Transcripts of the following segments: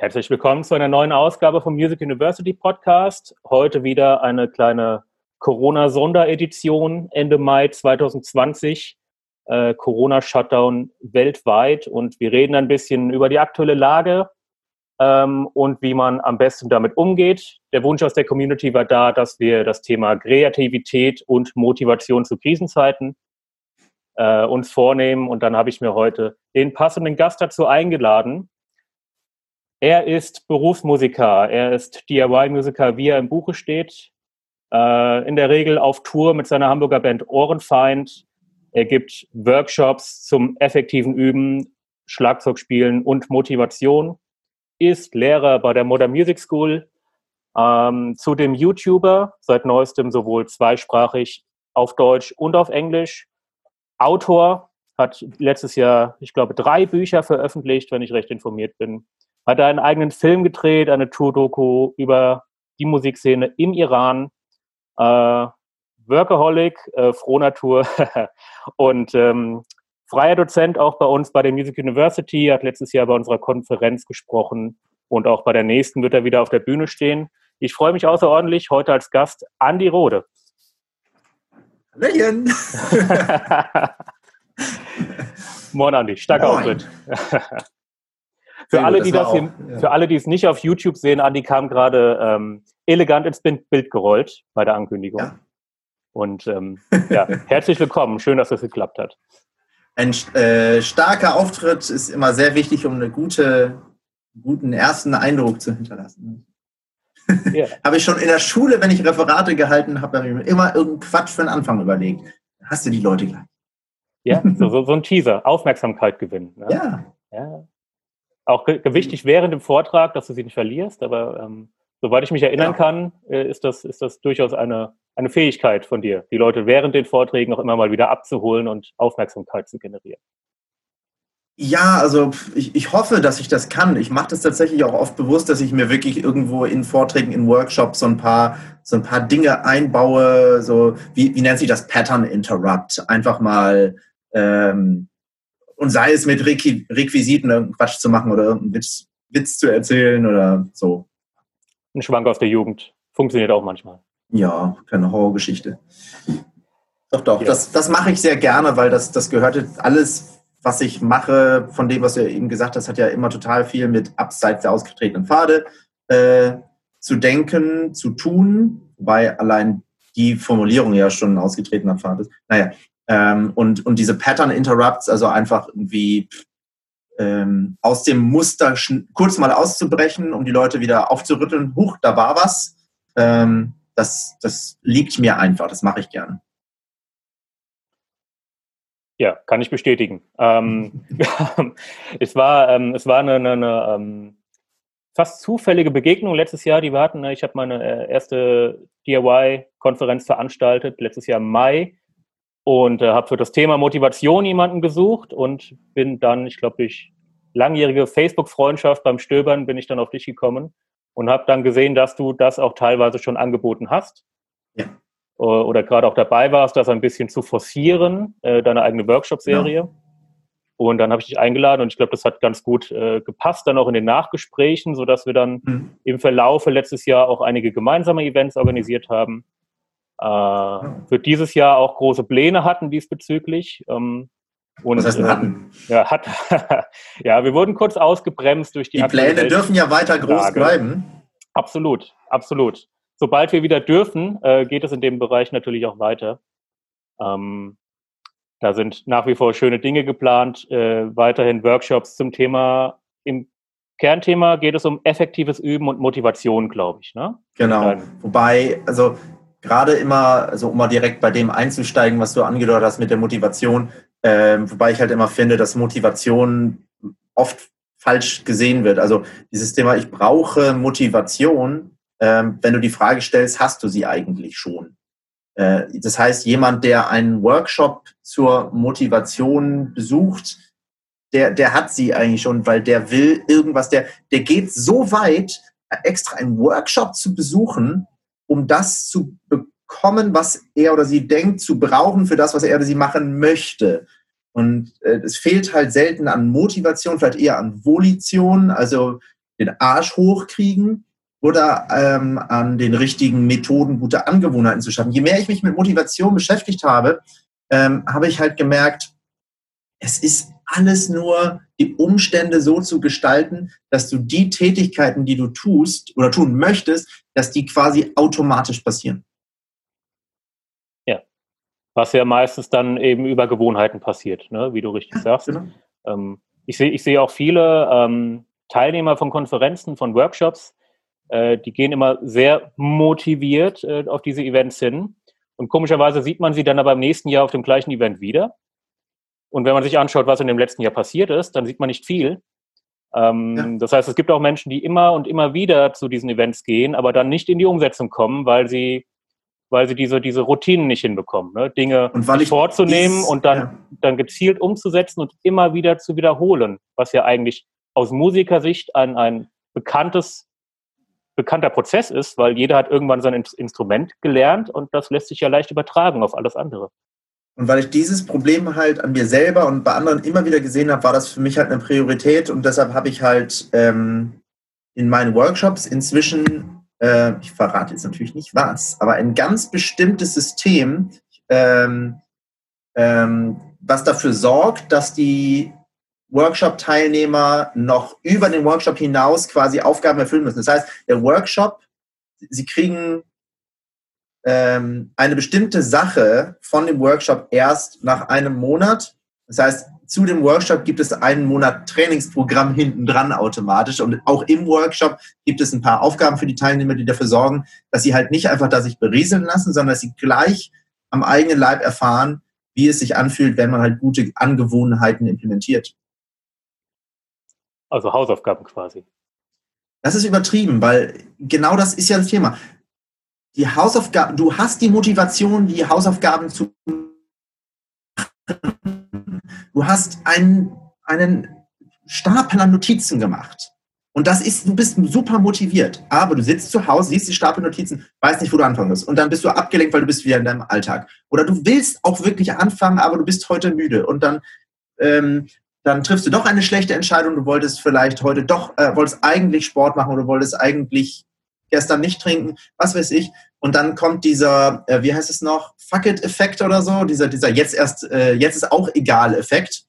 Herzlich willkommen zu einer neuen Ausgabe vom Music University Podcast. Heute wieder eine kleine Corona-Sonderedition Ende Mai 2020. Äh, Corona-Shutdown weltweit und wir reden ein bisschen über die aktuelle Lage ähm, und wie man am besten damit umgeht. Der Wunsch aus der Community war da, dass wir das Thema Kreativität und Motivation zu Krisenzeiten äh, uns vornehmen und dann habe ich mir heute den passenden Gast dazu eingeladen. Er ist Berufsmusiker, er ist DIY-Musiker, wie er im Buche steht. Äh, in der Regel auf Tour mit seiner Hamburger Band Ohrenfeind. Er gibt Workshops zum effektiven Üben, Schlagzeugspielen und Motivation. Ist Lehrer bei der Modern Music School. Ähm, zudem YouTuber, seit neuestem sowohl zweisprachig auf Deutsch und auf Englisch. Autor, hat letztes Jahr, ich glaube, drei Bücher veröffentlicht, wenn ich recht informiert bin hat er einen eigenen Film gedreht, eine Tour-Doku über die Musikszene im Iran. Äh, Workaholic, äh, Frohnatur und ähm, freier Dozent auch bei uns bei der Music University, hat letztes Jahr bei unserer Konferenz gesprochen und auch bei der nächsten wird er wieder auf der Bühne stehen. Ich freue mich außerordentlich, heute als Gast Andi Rode. Hallöchen! Moin Andi, starker Auftritt. Für alle, die das, hier, ja. für alle, die es nicht auf YouTube sehen, Andi kam gerade ähm, elegant ins Bild gerollt bei der Ankündigung. Ja. Und ähm, ja, herzlich willkommen. Schön, dass das geklappt hat. Ein äh, starker Auftritt ist immer sehr wichtig, um einen gute, guten ersten Eindruck zu hinterlassen. Yeah. habe ich schon in der Schule, wenn ich Referate gehalten habe, habe ich mir immer irgendeinen Quatsch für den Anfang überlegt. Dann hast du die Leute gleich. Ja, so, so, so ein Teaser, Aufmerksamkeit gewinnen. Ne? Ja. ja auch wichtig während dem Vortrag, dass du sie nicht verlierst, aber ähm, soweit ich mich erinnern ja. kann, äh, ist, das, ist das durchaus eine, eine Fähigkeit von dir, die Leute während den Vorträgen auch immer mal wieder abzuholen und Aufmerksamkeit zu generieren. Ja, also ich, ich hoffe, dass ich das kann. Ich mache das tatsächlich auch oft bewusst, dass ich mir wirklich irgendwo in Vorträgen, in Workshops so ein paar, so ein paar Dinge einbaue, so wie, wie nennt sich das Pattern Interrupt? Einfach mal ähm, und sei es mit Requ Requisiten irgendeinen Quatsch zu machen oder irgendeinen Witz, Witz zu erzählen oder so. Ein Schwank aus der Jugend. Funktioniert auch manchmal. Ja, keine Horrorgeschichte. Doch, doch, ja. das, das mache ich sehr gerne, weil das, das gehört alles, was ich mache, von dem, was du eben gesagt hast, hat ja immer total viel mit abseits der ausgetretenen Pfade äh, zu denken, zu tun, wobei allein die Formulierung ja schon ein ausgetretener Pfad ist. Naja, ähm, und, und diese Pattern Interrupts, also einfach irgendwie ähm, aus dem Muster kurz mal auszubrechen, um die Leute wieder aufzurütteln, huch, da war was. Ähm, das, das liegt mir einfach, das mache ich gerne. Ja, kann ich bestätigen. Ähm, es war, ähm, es war eine, eine, eine ähm, fast zufällige Begegnung letztes Jahr, die wir hatten. Ich habe meine äh, erste DIY-Konferenz veranstaltet, letztes Jahr im Mai und äh, habe für das Thema Motivation jemanden gesucht und bin dann, ich glaube, durch langjährige Facebook-Freundschaft beim Stöbern bin ich dann auf dich gekommen und habe dann gesehen, dass du das auch teilweise schon angeboten hast. Ja. Äh, oder gerade auch dabei warst, das ein bisschen zu forcieren, äh, deine eigene Workshop-Serie. Ja. Und dann habe ich dich eingeladen und ich glaube, das hat ganz gut äh, gepasst, dann auch in den Nachgesprächen, sodass wir dann mhm. im Verlaufe letztes Jahr auch einige gemeinsame Events organisiert haben für dieses Jahr auch große Pläne hatten diesbezüglich. Ähm, und, Was heißt ähm, hatten? Ja, hat, ja, wir wurden kurz ausgebremst durch die. Die Pläne dürfen ja weiter groß bleiben. Absolut, absolut. Sobald wir wieder dürfen, äh, geht es in dem Bereich natürlich auch weiter. Ähm, da sind nach wie vor schöne Dinge geplant, äh, weiterhin Workshops zum Thema. Im Kernthema geht es um effektives Üben und Motivation, glaube ich. Ne? Genau. Wobei, also gerade immer, also um mal direkt bei dem einzusteigen, was du angedeutet hast mit der Motivation, äh, wobei ich halt immer finde, dass Motivation oft falsch gesehen wird. Also dieses Thema, ich brauche Motivation, äh, wenn du die Frage stellst, hast du sie eigentlich schon? Äh, das heißt, jemand, der einen Workshop zur Motivation besucht, der, der hat sie eigentlich schon, weil der will irgendwas, der, der geht so weit, extra einen Workshop zu besuchen, um das zu bekommen, was er oder sie denkt zu brauchen für das, was er oder sie machen möchte. Und äh, es fehlt halt selten an Motivation, vielleicht eher an Volition. Also den Arsch hochkriegen oder ähm, an den richtigen Methoden gute Angewohnheiten zu schaffen. Je mehr ich mich mit Motivation beschäftigt habe, ähm, habe ich halt gemerkt, es ist alles nur die Umstände so zu gestalten, dass du die Tätigkeiten, die du tust oder tun möchtest, dass die quasi automatisch passieren. Ja, was ja meistens dann eben über Gewohnheiten passiert, ne? wie du richtig ja, sagst. Genau. Ähm, ich sehe ich sehe auch viele ähm, Teilnehmer von Konferenzen, von Workshops, äh, die gehen immer sehr motiviert äh, auf diese Events hin. Und komischerweise sieht man sie dann aber im nächsten Jahr auf dem gleichen Event wieder. Und wenn man sich anschaut, was in dem letzten Jahr passiert ist, dann sieht man nicht viel. Ähm, ja. Das heißt, es gibt auch Menschen, die immer und immer wieder zu diesen Events gehen, aber dann nicht in die Umsetzung kommen, weil sie, weil sie diese, diese Routinen nicht hinbekommen, ne? Dinge vorzunehmen dies, und dann, ja. dann gezielt umzusetzen und immer wieder zu wiederholen, was ja eigentlich aus Musikersicht ein, ein bekanntes bekannter Prozess ist, weil jeder hat irgendwann sein Instrument gelernt und das lässt sich ja leicht übertragen auf alles andere. Und weil ich dieses Problem halt an mir selber und bei anderen immer wieder gesehen habe, war das für mich halt eine Priorität und deshalb habe ich halt ähm, in meinen Workshops inzwischen, äh, ich verrate jetzt natürlich nicht was, aber ein ganz bestimmtes System, ähm, ähm, was dafür sorgt, dass die Workshop-Teilnehmer noch über den Workshop hinaus quasi Aufgaben erfüllen müssen. Das heißt, der Workshop, sie kriegen ähm, eine bestimmte Sache von dem Workshop erst nach einem Monat. Das heißt, zu dem Workshop gibt es einen Monat Trainingsprogramm hinten dran automatisch und auch im Workshop gibt es ein paar Aufgaben für die Teilnehmer, die dafür sorgen, dass sie halt nicht einfach da sich berieseln lassen, sondern dass sie gleich am eigenen Leib erfahren, wie es sich anfühlt, wenn man halt gute Angewohnheiten implementiert. Also Hausaufgaben quasi. Das ist übertrieben, weil genau das ist ja das Thema. Die Hausaufgaben, du hast die Motivation, die Hausaufgaben zu Du hast einen, einen Stapel an Notizen gemacht. Und das ist, du bist super motiviert. Aber du sitzt zu Hause, siehst die Stapel Notizen, weißt nicht, wo du anfangen musst. Und dann bist du abgelenkt, weil du bist wieder in deinem Alltag. Oder du willst auch wirklich anfangen, aber du bist heute müde. Und dann ähm, dann triffst du doch eine schlechte Entscheidung. Du wolltest vielleicht heute doch, äh, wolltest eigentlich Sport machen oder wolltest eigentlich gestern nicht trinken, was weiß ich. Und dann kommt dieser, äh, wie heißt es noch, Fuck it-Effekt oder so, dieser, dieser jetzt erst, äh, jetzt ist auch egal Effekt.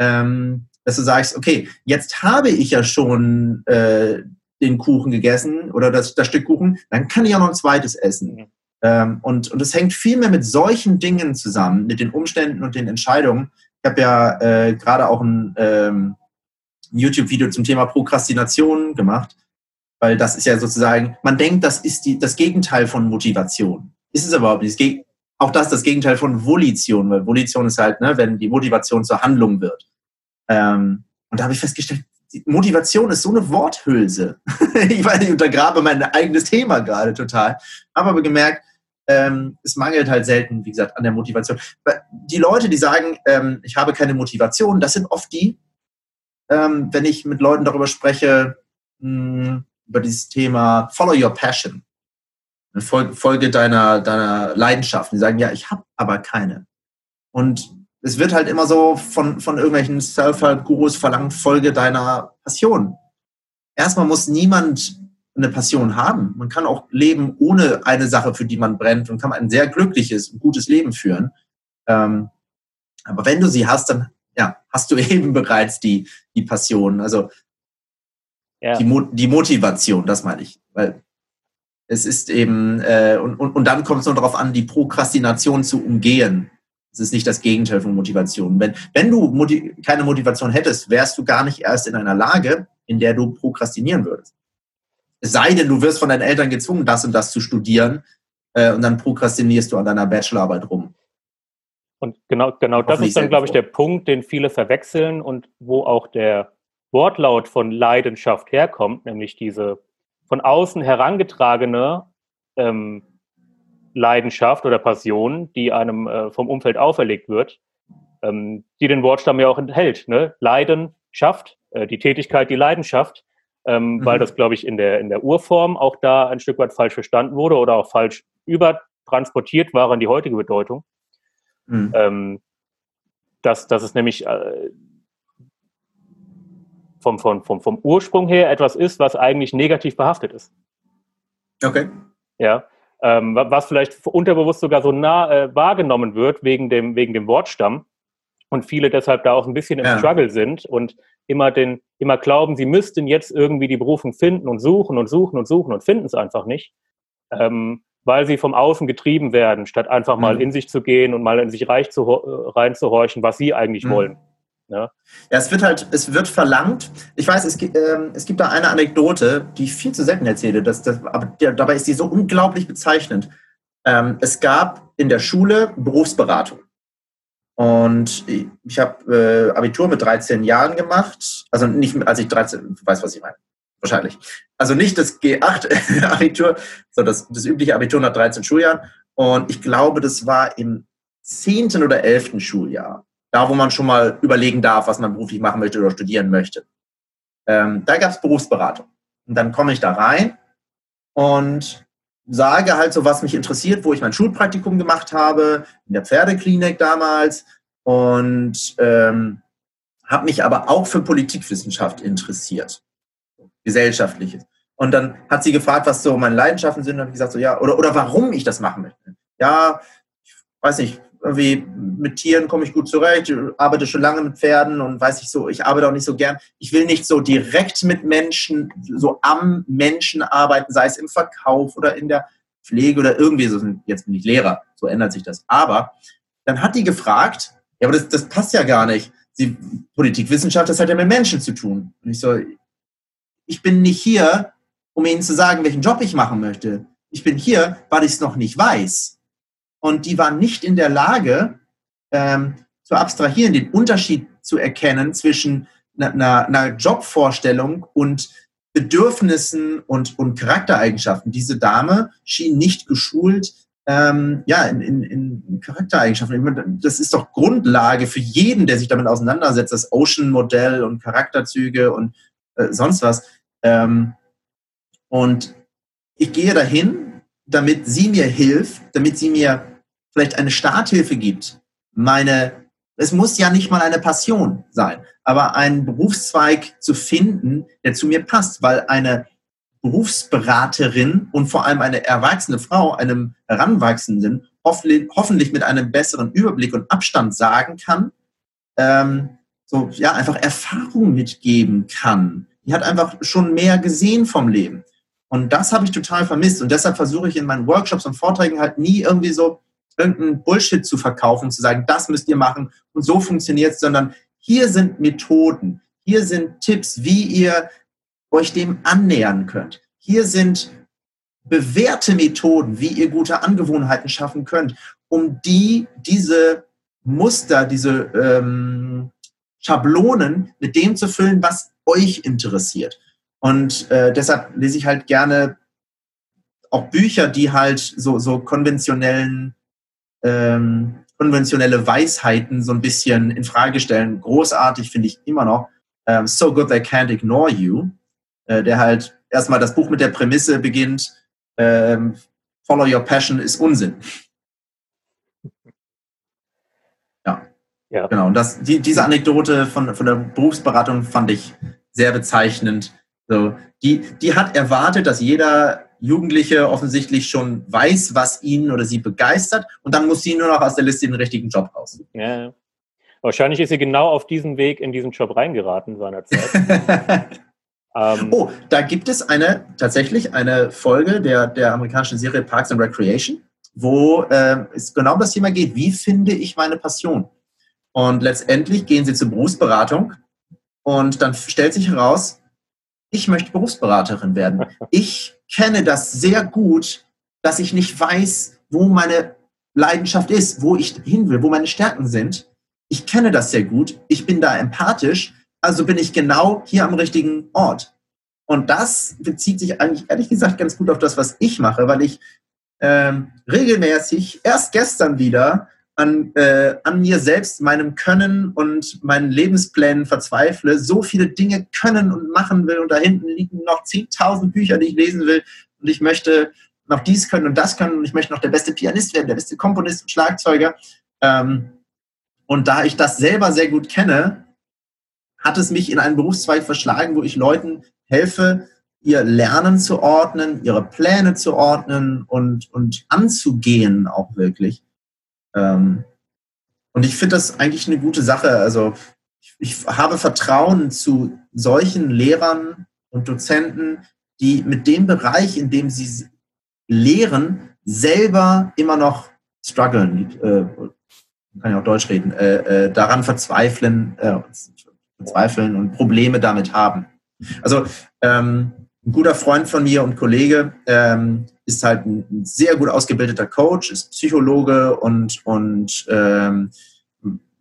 Ähm, dass du sagst, okay, jetzt habe ich ja schon äh, den Kuchen gegessen oder das, das Stück Kuchen, dann kann ich auch noch ein zweites essen. Mhm. Ähm, und, und es hängt viel mehr mit solchen Dingen zusammen, mit den Umständen und den Entscheidungen, ich habe ja äh, gerade auch ein ähm, YouTube-Video zum Thema Prokrastination gemacht, weil das ist ja sozusagen, man denkt, das ist die, das Gegenteil von Motivation. Ist es überhaupt nicht. Auch das ist das Gegenteil von Volition, weil Volition ist halt, ne, wenn die Motivation zur Handlung wird. Ähm, und da habe ich festgestellt, Motivation ist so eine Worthülse. ich weiß, ich untergrabe mein eigenes Thema gerade total. Habe aber gemerkt, ähm, es mangelt halt selten, wie gesagt, an der Motivation. Die Leute, die sagen, ähm, ich habe keine Motivation, das sind oft die, ähm, wenn ich mit Leuten darüber spreche, mh, hm, über dieses Thema Follow Your Passion. Folge, Folge deiner, deiner Leidenschaft. Die sagen, ja, ich habe aber keine. Und es wird halt immer so von, von irgendwelchen Self-Help-Gurus verlangt, Folge deiner Passion. Erstmal muss niemand eine Passion haben. Man kann auch leben ohne eine Sache, für die man brennt und kann ein sehr glückliches, gutes Leben führen. Ähm, aber wenn du sie hast, dann ja, hast du eben bereits die, die Passion, also ja. die, Mo die Motivation, das meine ich. Weil es ist eben, äh, und, und, und dann kommt es nur darauf an, die Prokrastination zu umgehen. Es ist nicht das Gegenteil von Motivation. Wenn, wenn du Motiv keine Motivation hättest, wärst du gar nicht erst in einer Lage, in der du prokrastinieren würdest. Es sei denn, du wirst von deinen Eltern gezwungen, das und das zu studieren äh, und dann prokrastinierst du an deiner Bachelorarbeit rum. Und genau, genau das ist dann, glaube ich, der Punkt, den viele verwechseln und wo auch der Wortlaut von Leidenschaft herkommt, nämlich diese von außen herangetragene ähm, Leidenschaft oder Passion, die einem äh, vom Umfeld auferlegt wird, ähm, die den Wortstamm ja auch enthält. Ne? Leidenschaft, äh, die Tätigkeit, die Leidenschaft ähm, mhm. weil das, glaube ich, in der, in der Urform auch da ein Stück weit falsch verstanden wurde oder auch falsch übertransportiert war in die heutige Bedeutung. Mhm. Ähm, dass, dass es nämlich äh, vom, vom, vom, vom Ursprung her etwas ist, was eigentlich negativ behaftet ist. Okay. Ja. Ähm, was vielleicht unterbewusst sogar so nah äh, wahrgenommen wird wegen dem, wegen dem Wortstamm und viele deshalb da auch ein bisschen im ja. Struggle sind und immer den, immer glauben, sie müssten jetzt irgendwie die Berufung finden und suchen und suchen und suchen und finden es einfach nicht, ähm, weil sie vom Außen getrieben werden, statt einfach mal mhm. in sich zu gehen und mal in sich reich zu, reinzuhorchen, was sie eigentlich mhm. wollen. Ja. ja, es wird halt, es wird verlangt. Ich weiß, es gibt, ähm, es gibt da eine Anekdote, die ich viel zu selten erzähle, dass, das, aber der, dabei ist die so unglaublich bezeichnend. Ähm, es gab in der Schule Berufsberatung. Und ich habe äh, Abitur mit 13 Jahren gemacht. Also nicht, als ich 13, du weißt, was ich meine. Wahrscheinlich. Also nicht das G8-Abitur, sondern das, das übliche Abitur nach 13 Schuljahren. Und ich glaube, das war im 10. oder 11. Schuljahr. Da, wo man schon mal überlegen darf, was man beruflich machen möchte oder studieren möchte. Ähm, da gab es Berufsberatung. Und dann komme ich da rein und sage halt so, was mich interessiert, wo ich mein Schulpraktikum gemacht habe, in der Pferdeklinik damals und ähm, habe mich aber auch für Politikwissenschaft interessiert, gesellschaftliches. Und dann hat sie gefragt, was so meine Leidenschaften sind, und habe gesagt so ja oder oder warum ich das machen möchte. Ja, ich weiß nicht, irgendwie mit Tieren komme ich gut zurecht, arbeite schon lange mit Pferden und weiß ich so, ich arbeite auch nicht so gern. Ich will nicht so direkt mit Menschen, so am Menschen arbeiten, sei es im Verkauf oder in der Pflege oder irgendwie so. Jetzt bin ich Lehrer, so ändert sich das. Aber dann hat die gefragt, ja, aber das, das passt ja gar nicht. Die Politikwissenschaft, das hat ja mit Menschen zu tun. Und ich so, ich bin nicht hier, um Ihnen zu sagen, welchen Job ich machen möchte. Ich bin hier, weil ich es noch nicht weiß und die waren nicht in der Lage ähm, zu abstrahieren, den Unterschied zu erkennen zwischen einer, einer Jobvorstellung und Bedürfnissen und, und Charaktereigenschaften. Diese Dame schien nicht geschult ähm, ja, in, in, in Charaktereigenschaften. Das ist doch Grundlage für jeden, der sich damit auseinandersetzt, das Ocean-Modell und Charakterzüge und äh, sonst was. Ähm, und ich gehe dahin damit sie mir hilft, damit sie mir vielleicht eine Starthilfe gibt. Meine, es muss ja nicht mal eine Passion sein, aber einen Berufszweig zu finden, der zu mir passt, weil eine Berufsberaterin und vor allem eine erwachsene Frau einem Heranwachsenden hoffentlich mit einem besseren Überblick und Abstand sagen kann, ähm, so ja einfach Erfahrung mitgeben kann. Die hat einfach schon mehr gesehen vom Leben. Und das habe ich total vermisst. Und deshalb versuche ich in meinen Workshops und Vorträgen halt nie irgendwie so irgendeinen Bullshit zu verkaufen, zu sagen, das müsst ihr machen und so funktioniert es, sondern hier sind Methoden, hier sind Tipps, wie ihr euch dem annähern könnt. Hier sind bewährte Methoden, wie ihr gute Angewohnheiten schaffen könnt, um die, diese Muster, diese ähm, Schablonen mit dem zu füllen, was euch interessiert. Und äh, deshalb lese ich halt gerne auch Bücher, die halt so, so konventionellen, ähm, konventionelle Weisheiten so ein bisschen in Frage stellen. Großartig finde ich immer noch. Ähm, so Good They Can't Ignore You, äh, der halt erstmal das Buch mit der Prämisse beginnt, ähm, Follow Your Passion ist Unsinn. Ja. ja. Genau. Und das, die, diese Anekdote von, von der Berufsberatung fand ich sehr bezeichnend so, die, die hat erwartet, dass jeder Jugendliche offensichtlich schon weiß, was ihn oder sie begeistert und dann muss sie nur noch aus der Liste den richtigen Job raus. Ja, wahrscheinlich ist sie genau auf diesem Weg in diesen Job reingeraten seinerzeit. ähm, oh, da gibt es eine tatsächlich eine Folge der, der amerikanischen Serie Parks and Recreation, wo äh, es genau das Thema geht, wie finde ich meine Passion? Und letztendlich gehen sie zur Berufsberatung und dann stellt sich heraus, ich möchte Berufsberaterin werden. Ich kenne das sehr gut, dass ich nicht weiß, wo meine Leidenschaft ist, wo ich hin will, wo meine Stärken sind. Ich kenne das sehr gut. Ich bin da empathisch. Also bin ich genau hier am richtigen Ort. Und das bezieht sich eigentlich ehrlich gesagt ganz gut auf das, was ich mache, weil ich ähm, regelmäßig erst gestern wieder an, äh, an mir selbst, meinem Können und meinen Lebensplänen verzweifle, so viele Dinge können und machen will und da hinten liegen noch 10.000 Bücher, die ich lesen will und ich möchte noch dies können und das können und ich möchte noch der beste Pianist werden, der beste Komponist und Schlagzeuger. Ähm, und da ich das selber sehr gut kenne, hat es mich in einen Berufszweig verschlagen, wo ich Leuten helfe, ihr Lernen zu ordnen, ihre Pläne zu ordnen und, und anzugehen auch wirklich. Ähm, und ich finde das eigentlich eine gute Sache. Also ich, ich habe Vertrauen zu solchen Lehrern und Dozenten, die mit dem Bereich, in dem sie lehren, selber immer noch strugglen, äh, kann ja auch Deutsch reden, äh, äh, daran verzweifeln, äh, verzweifeln und Probleme damit haben. Also ähm, ein guter Freund von mir und Kollege ähm, ist halt ein, sehr gut ausgebildeter Coach, ist Psychologe und, und ähm,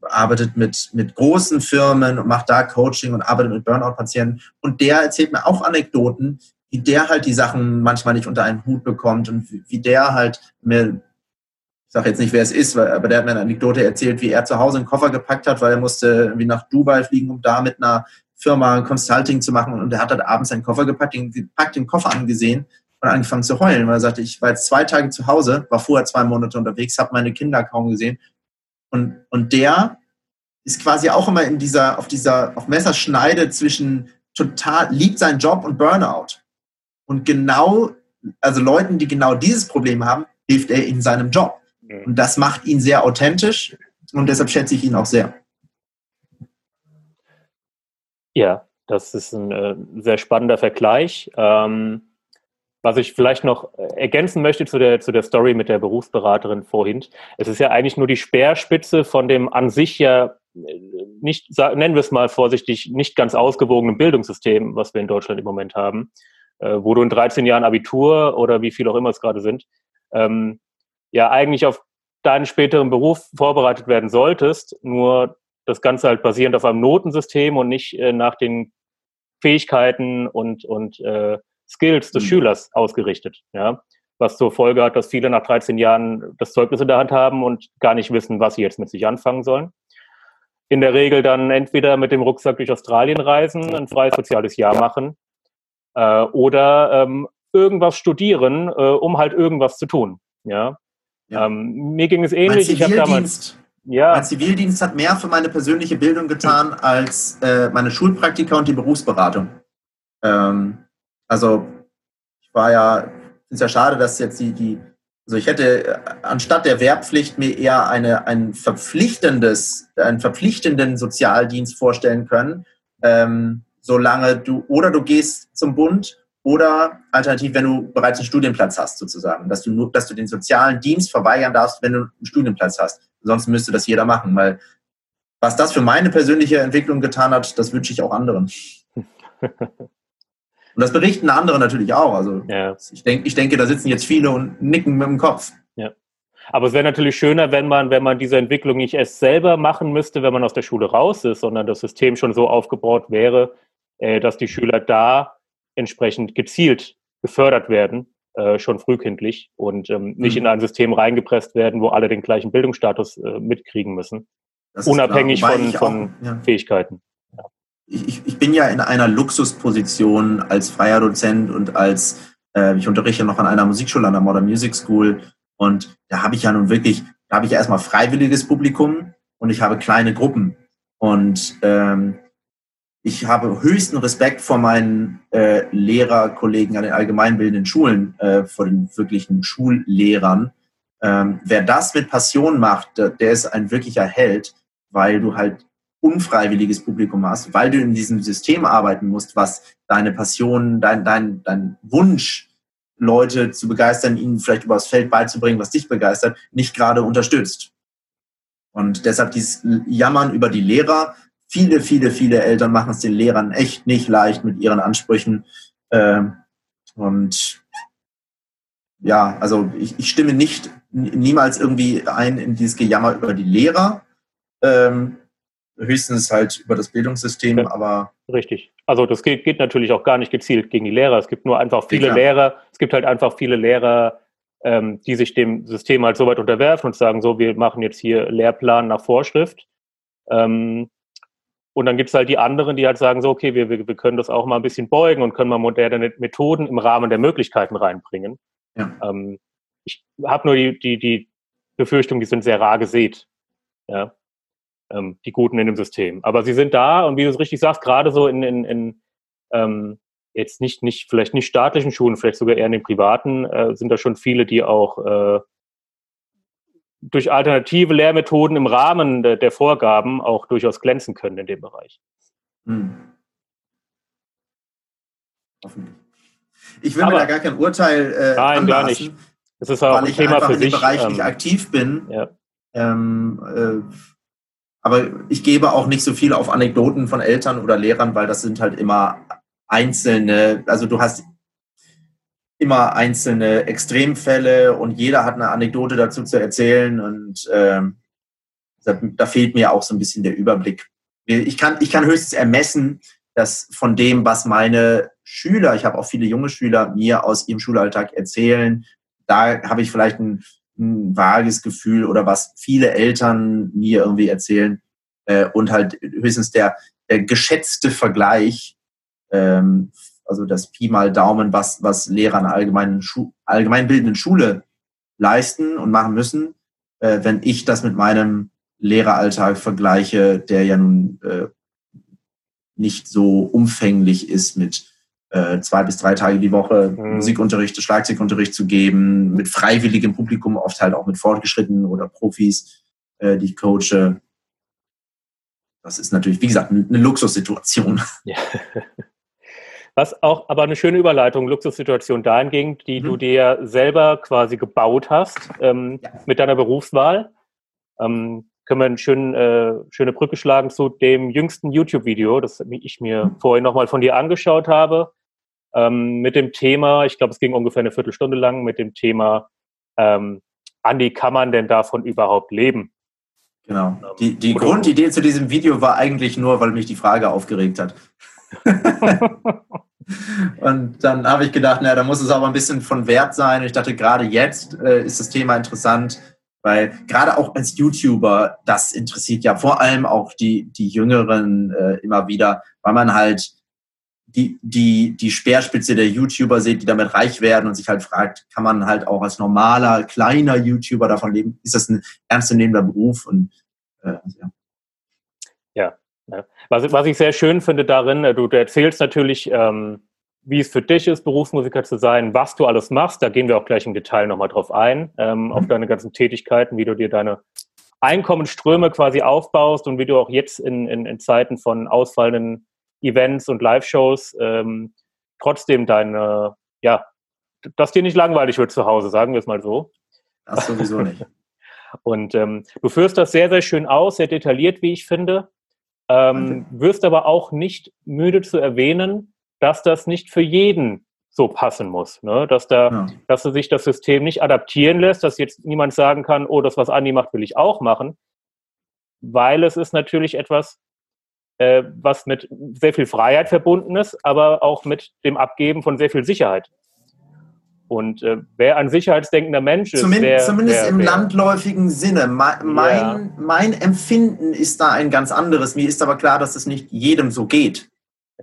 arbeitet mit, mit großen Firmen und macht da Coaching und arbeitet mit Burnout-Patienten. Und der erzählt mir auch Anekdoten, wie der halt die Sachen manchmal nicht unter einen Hut bekommt und wie, wie der halt mir, ich sage jetzt nicht, wer es ist, aber der hat mir eine Anekdote erzählt, wie er zu Hause einen Koffer gepackt hat, weil er musste irgendwie nach Dubai fliegen, um da mit einer Firma Consulting zu machen. Und er hat dann abends seinen Koffer gepackt, den, gepackt, den Koffer angesehen und angefangen zu heulen, weil er sagte, ich war jetzt zwei Tage zu Hause, war vorher zwei Monate unterwegs, habe meine Kinder kaum gesehen. Und, und der ist quasi auch immer in dieser, auf dieser, auf Messerschneide zwischen total, liebt seinen Job und Burnout. Und genau, also Leuten, die genau dieses Problem haben, hilft er in seinem Job. Und das macht ihn sehr authentisch und deshalb schätze ich ihn auch sehr. Ja, das ist ein äh, sehr spannender Vergleich. Ähm, was ich vielleicht noch ergänzen möchte zu der, zu der Story mit der Berufsberaterin vorhin, es ist ja eigentlich nur die Speerspitze von dem an sich ja äh, nicht, nennen wir es mal vorsichtig, nicht ganz ausgewogenen Bildungssystem, was wir in Deutschland im Moment haben, äh, wo du in 13 Jahren Abitur oder wie viel auch immer es gerade sind, ähm, ja eigentlich auf deinen späteren Beruf vorbereitet werden solltest, nur das Ganze halt basierend auf einem Notensystem und nicht äh, nach den Fähigkeiten und, und äh, Skills des mhm. Schülers ausgerichtet. Ja? Was zur Folge hat, dass viele nach 13 Jahren das Zeugnis in der Hand haben und gar nicht wissen, was sie jetzt mit sich anfangen sollen. In der Regel dann entweder mit dem Rucksack durch Australien reisen, ein freies soziales Jahr machen äh, oder ähm, irgendwas studieren, äh, um halt irgendwas zu tun. Ja? ja. Ähm, mir ging es ähnlich. Ich habe damals ja. Mein Zivildienst hat mehr für meine persönliche Bildung getan als äh, meine Schulpraktika und die Berufsberatung. Ähm, also ich war ja, ist ja schade, dass jetzt die, die, also ich hätte äh, anstatt der Wehrpflicht mir eher eine, ein verpflichtendes, einen verpflichtenden Sozialdienst vorstellen können, ähm, solange du, oder du gehst zum Bund oder alternativ, wenn du bereits einen Studienplatz hast, sozusagen, dass du nur, dass du den sozialen Dienst verweigern darfst, wenn du einen Studienplatz hast. Ansonsten müsste das jeder machen, weil was das für meine persönliche Entwicklung getan hat, das wünsche ich auch anderen. Und das berichten andere natürlich auch. Also ja. ich, denk, ich denke, da sitzen jetzt viele und nicken mit dem Kopf. Ja. Aber es wäre natürlich schöner, wenn man, wenn man diese Entwicklung nicht erst selber machen müsste, wenn man aus der Schule raus ist, sondern das System schon so aufgebaut wäre, äh, dass die Schüler da entsprechend gezielt gefördert werden, äh, schon frühkindlich und ähm, nicht mhm. in ein System reingepresst werden, wo alle den gleichen Bildungsstatus äh, mitkriegen müssen, unabhängig von, von auch, ja. Fähigkeiten. Ich, ich bin ja in einer Luxusposition als freier Dozent und als, äh, ich unterrichte noch an einer Musikschule, an der Modern Music School und da habe ich ja nun wirklich, da habe ich ja erstmal freiwilliges Publikum und ich habe kleine Gruppen und ähm, ich habe höchsten Respekt vor meinen äh, Lehrerkollegen an den allgemeinbildenden Schulen, äh, vor den wirklichen Schullehrern. Ähm, wer das mit Passion macht, der, der ist ein wirklicher Held, weil du halt unfreiwilliges Publikum hast, weil du in diesem System arbeiten musst, was deine Passion, dein, dein, dein Wunsch, Leute zu begeistern, ihnen vielleicht übers Feld beizubringen, was dich begeistert, nicht gerade unterstützt. Und deshalb dieses Jammern über die Lehrer, viele, viele, viele Eltern machen es den Lehrern echt nicht leicht mit ihren Ansprüchen. Ähm, und ja, also ich, ich stimme nicht niemals irgendwie ein in dieses Gejammer über die Lehrer. Ähm, höchstens halt über das Bildungssystem, ja, aber. Richtig. Also das geht, geht, natürlich auch gar nicht gezielt gegen die Lehrer. Es gibt nur einfach viele Lehrer, es gibt halt einfach viele Lehrer, ähm, die sich dem System halt so weit unterwerfen und sagen, so, wir machen jetzt hier Lehrplan nach Vorschrift. Ähm, und dann gibt es halt die anderen, die halt sagen so, okay, wir, wir, wir können das auch mal ein bisschen beugen und können mal moderne Methoden im Rahmen der Möglichkeiten reinbringen. Ja. Ähm, ich habe nur die, die, die Befürchtung, die sind sehr rar gesät. Ja. Ähm, die Guten in dem System. Aber sie sind da und wie du es richtig sagst, gerade so in, in, in ähm, jetzt nicht, nicht, vielleicht nicht staatlichen Schulen, vielleicht sogar eher in den privaten, äh, sind da schon viele, die auch äh, durch alternative Lehrmethoden im Rahmen de, der Vorgaben auch durchaus glänzen können in dem Bereich. Hm. Hoffentlich. Ich will Aber, mir da gar kein Urteil äh, nein, anlassen, gar nicht. Das ist auch weil ein ich Thema einfach für in dem sich, Bereich ähm, nicht aktiv bin. Ja. Ähm, äh, aber ich gebe auch nicht so viel auf Anekdoten von Eltern oder Lehrern, weil das sind halt immer einzelne, also du hast immer einzelne Extremfälle und jeder hat eine Anekdote dazu zu erzählen und ähm, da, da, fehlt mir auch so ein bisschen der Überblick. Ich kann, ich kann höchstens ermessen, dass von dem, was meine Schüler, ich habe auch viele junge Schüler, mir aus ihrem Schulalltag erzählen, da habe ich vielleicht ein, ein vages Gefühl oder was viele Eltern mir irgendwie erzählen äh, und halt höchstens der, der geschätzte Vergleich ähm, also das Pi mal Daumen, was, was Lehrer der allgemeinen Schu allgemeinbildenden Schule leisten und machen müssen, äh, wenn ich das mit meinem Lehreralltag vergleiche, der ja nun äh, nicht so umfänglich ist mit äh, zwei bis drei Tage die Woche mhm. Musikunterricht, Schlagzeugunterricht zu geben, mit freiwilligem Publikum, oft halt auch mit Fortgeschrittenen oder Profis, äh, die ich coache. Das ist natürlich, wie gesagt, eine Luxussituation. Ja. Was auch aber eine schöne Überleitung, Luxussituation dahingehend, die mhm. du dir selber quasi gebaut hast ähm, ja. mit deiner Berufswahl. Ähm, können wir eine schön, äh, schöne Brücke schlagen zu dem jüngsten YouTube-Video, das ich mir mhm. vorhin nochmal von dir angeschaut habe, ähm, mit dem Thema, ich glaube, es ging ungefähr eine Viertelstunde lang, mit dem Thema, ähm, Andi, kann man denn davon überhaupt leben? Genau. Ähm, die, die Grundidee zu diesem Video war eigentlich nur, weil mich die Frage aufgeregt hat. Und dann habe ich gedacht, na, da muss es aber ein bisschen von Wert sein. Ich dachte, gerade jetzt äh, ist das Thema interessant, weil gerade auch als YouTuber, das interessiert ja vor allem auch die, die Jüngeren äh, immer wieder, weil man halt die, die, die Speerspitze der YouTuber sieht, die damit reich werden und sich halt fragt, kann man halt auch als normaler, kleiner YouTuber davon leben? Ist das ein ernstzunehmender Beruf? Und äh, ja. ja, ja. Was, was ich sehr schön finde darin, äh, du, du erzählst natürlich, ähm, wie es für dich ist, Berufsmusiker zu sein, was du alles machst. Da gehen wir auch gleich im Detail nochmal drauf ein, ähm, mhm. auf deine ganzen Tätigkeiten, wie du dir deine Einkommensströme quasi aufbaust und wie du auch jetzt in, in, in Zeiten von ausfallenden Events und Live-Shows ähm, trotzdem deine, ja, dass dir nicht langweilig wird zu Hause, sagen wir es mal so. Das sowieso nicht. und ähm, du führst das sehr, sehr schön aus, sehr detailliert, wie ich finde. Ähm, wirst aber auch nicht müde zu erwähnen, dass das nicht für jeden so passen muss. Ne? Dass, da, ja. dass sich das System nicht adaptieren lässt, dass jetzt niemand sagen kann, oh, das, was Andi macht, will ich auch machen. Weil es ist natürlich etwas, äh, was mit sehr viel Freiheit verbunden ist, aber auch mit dem Abgeben von sehr viel Sicherheit. Und äh, wer ein sicherheitsdenkender Mensch ist. Zumindest, wer, zumindest wer, im wer, landläufigen Sinne. Mein, ja. mein, Empfinden ist da ein ganz anderes. Mir ist aber klar, dass es nicht jedem so geht.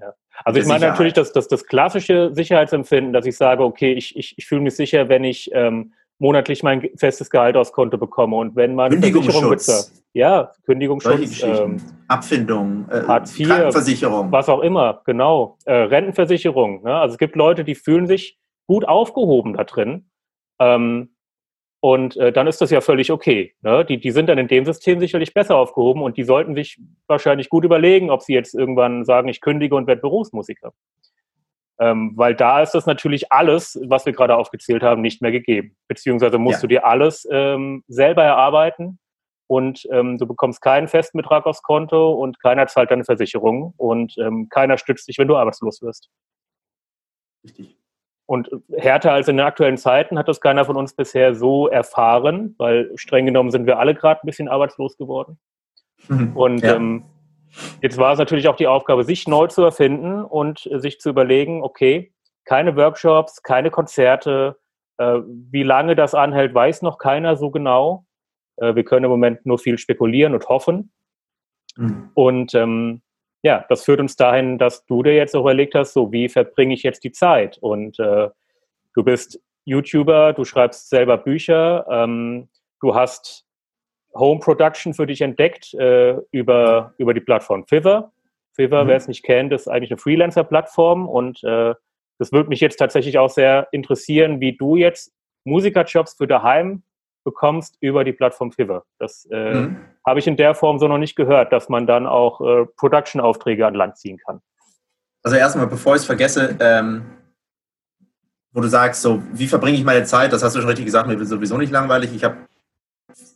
Ja. Also ich meine Sicherheit. natürlich das, das, das klassische Sicherheitsempfinden, dass ich sage, okay, ich, ich, ich fühle mich sicher, wenn ich ähm, monatlich mein festes Gehalt aus Konto bekomme und wenn meine Versicherung bezahlt. Ja, Kündigungsschutz, ähm, Abfindung, äh, Hartz IV, Krankenversicherung. Was auch immer, genau. Äh, Rentenversicherung. Ne? Also es gibt Leute, die fühlen sich gut aufgehoben da drin. Ähm, und äh, dann ist das ja völlig okay. Ne? Die, die sind dann in dem System sicherlich besser aufgehoben und die sollten sich wahrscheinlich gut überlegen, ob sie jetzt irgendwann sagen, ich kündige und werde Berufsmusiker. Ähm, weil da ist das natürlich alles, was wir gerade aufgezählt haben, nicht mehr gegeben. Beziehungsweise musst ja. du dir alles ähm, selber erarbeiten und ähm, du bekommst keinen festen Betrag aufs Konto und keiner zahlt deine Versicherung und ähm, keiner stützt dich, wenn du arbeitslos wirst. Richtig. Und härter als in den aktuellen Zeiten hat das keiner von uns bisher so erfahren, weil streng genommen sind wir alle gerade ein bisschen arbeitslos geworden. Mhm. Und ja. ähm, jetzt war es natürlich auch die Aufgabe, sich neu zu erfinden und sich zu überlegen, okay, keine Workshops, keine Konzerte, äh, wie lange das anhält, weiß noch keiner so genau. Äh, wir können im Moment nur viel spekulieren und hoffen. Mhm. Und ähm, ja, das führt uns dahin, dass du dir jetzt auch überlegt hast, so wie verbringe ich jetzt die Zeit? Und äh, du bist YouTuber, du schreibst selber Bücher, ähm, du hast Home Production für dich entdeckt äh, über, über die Plattform Fiverr. Fiverr, mhm. wer es nicht kennt, ist eigentlich eine Freelancer-Plattform und äh, das würde mich jetzt tatsächlich auch sehr interessieren, wie du jetzt Musikerjobs für daheim bekommst über die Plattform Fiverr. Das äh, mhm. habe ich in der Form so noch nicht gehört, dass man dann auch äh, Production-Aufträge an Land ziehen kann. Also erstmal, bevor ich es vergesse, ähm, wo du sagst, so, wie verbringe ich meine Zeit? Das hast du schon richtig gesagt, mir wird sowieso nicht langweilig. Ich habe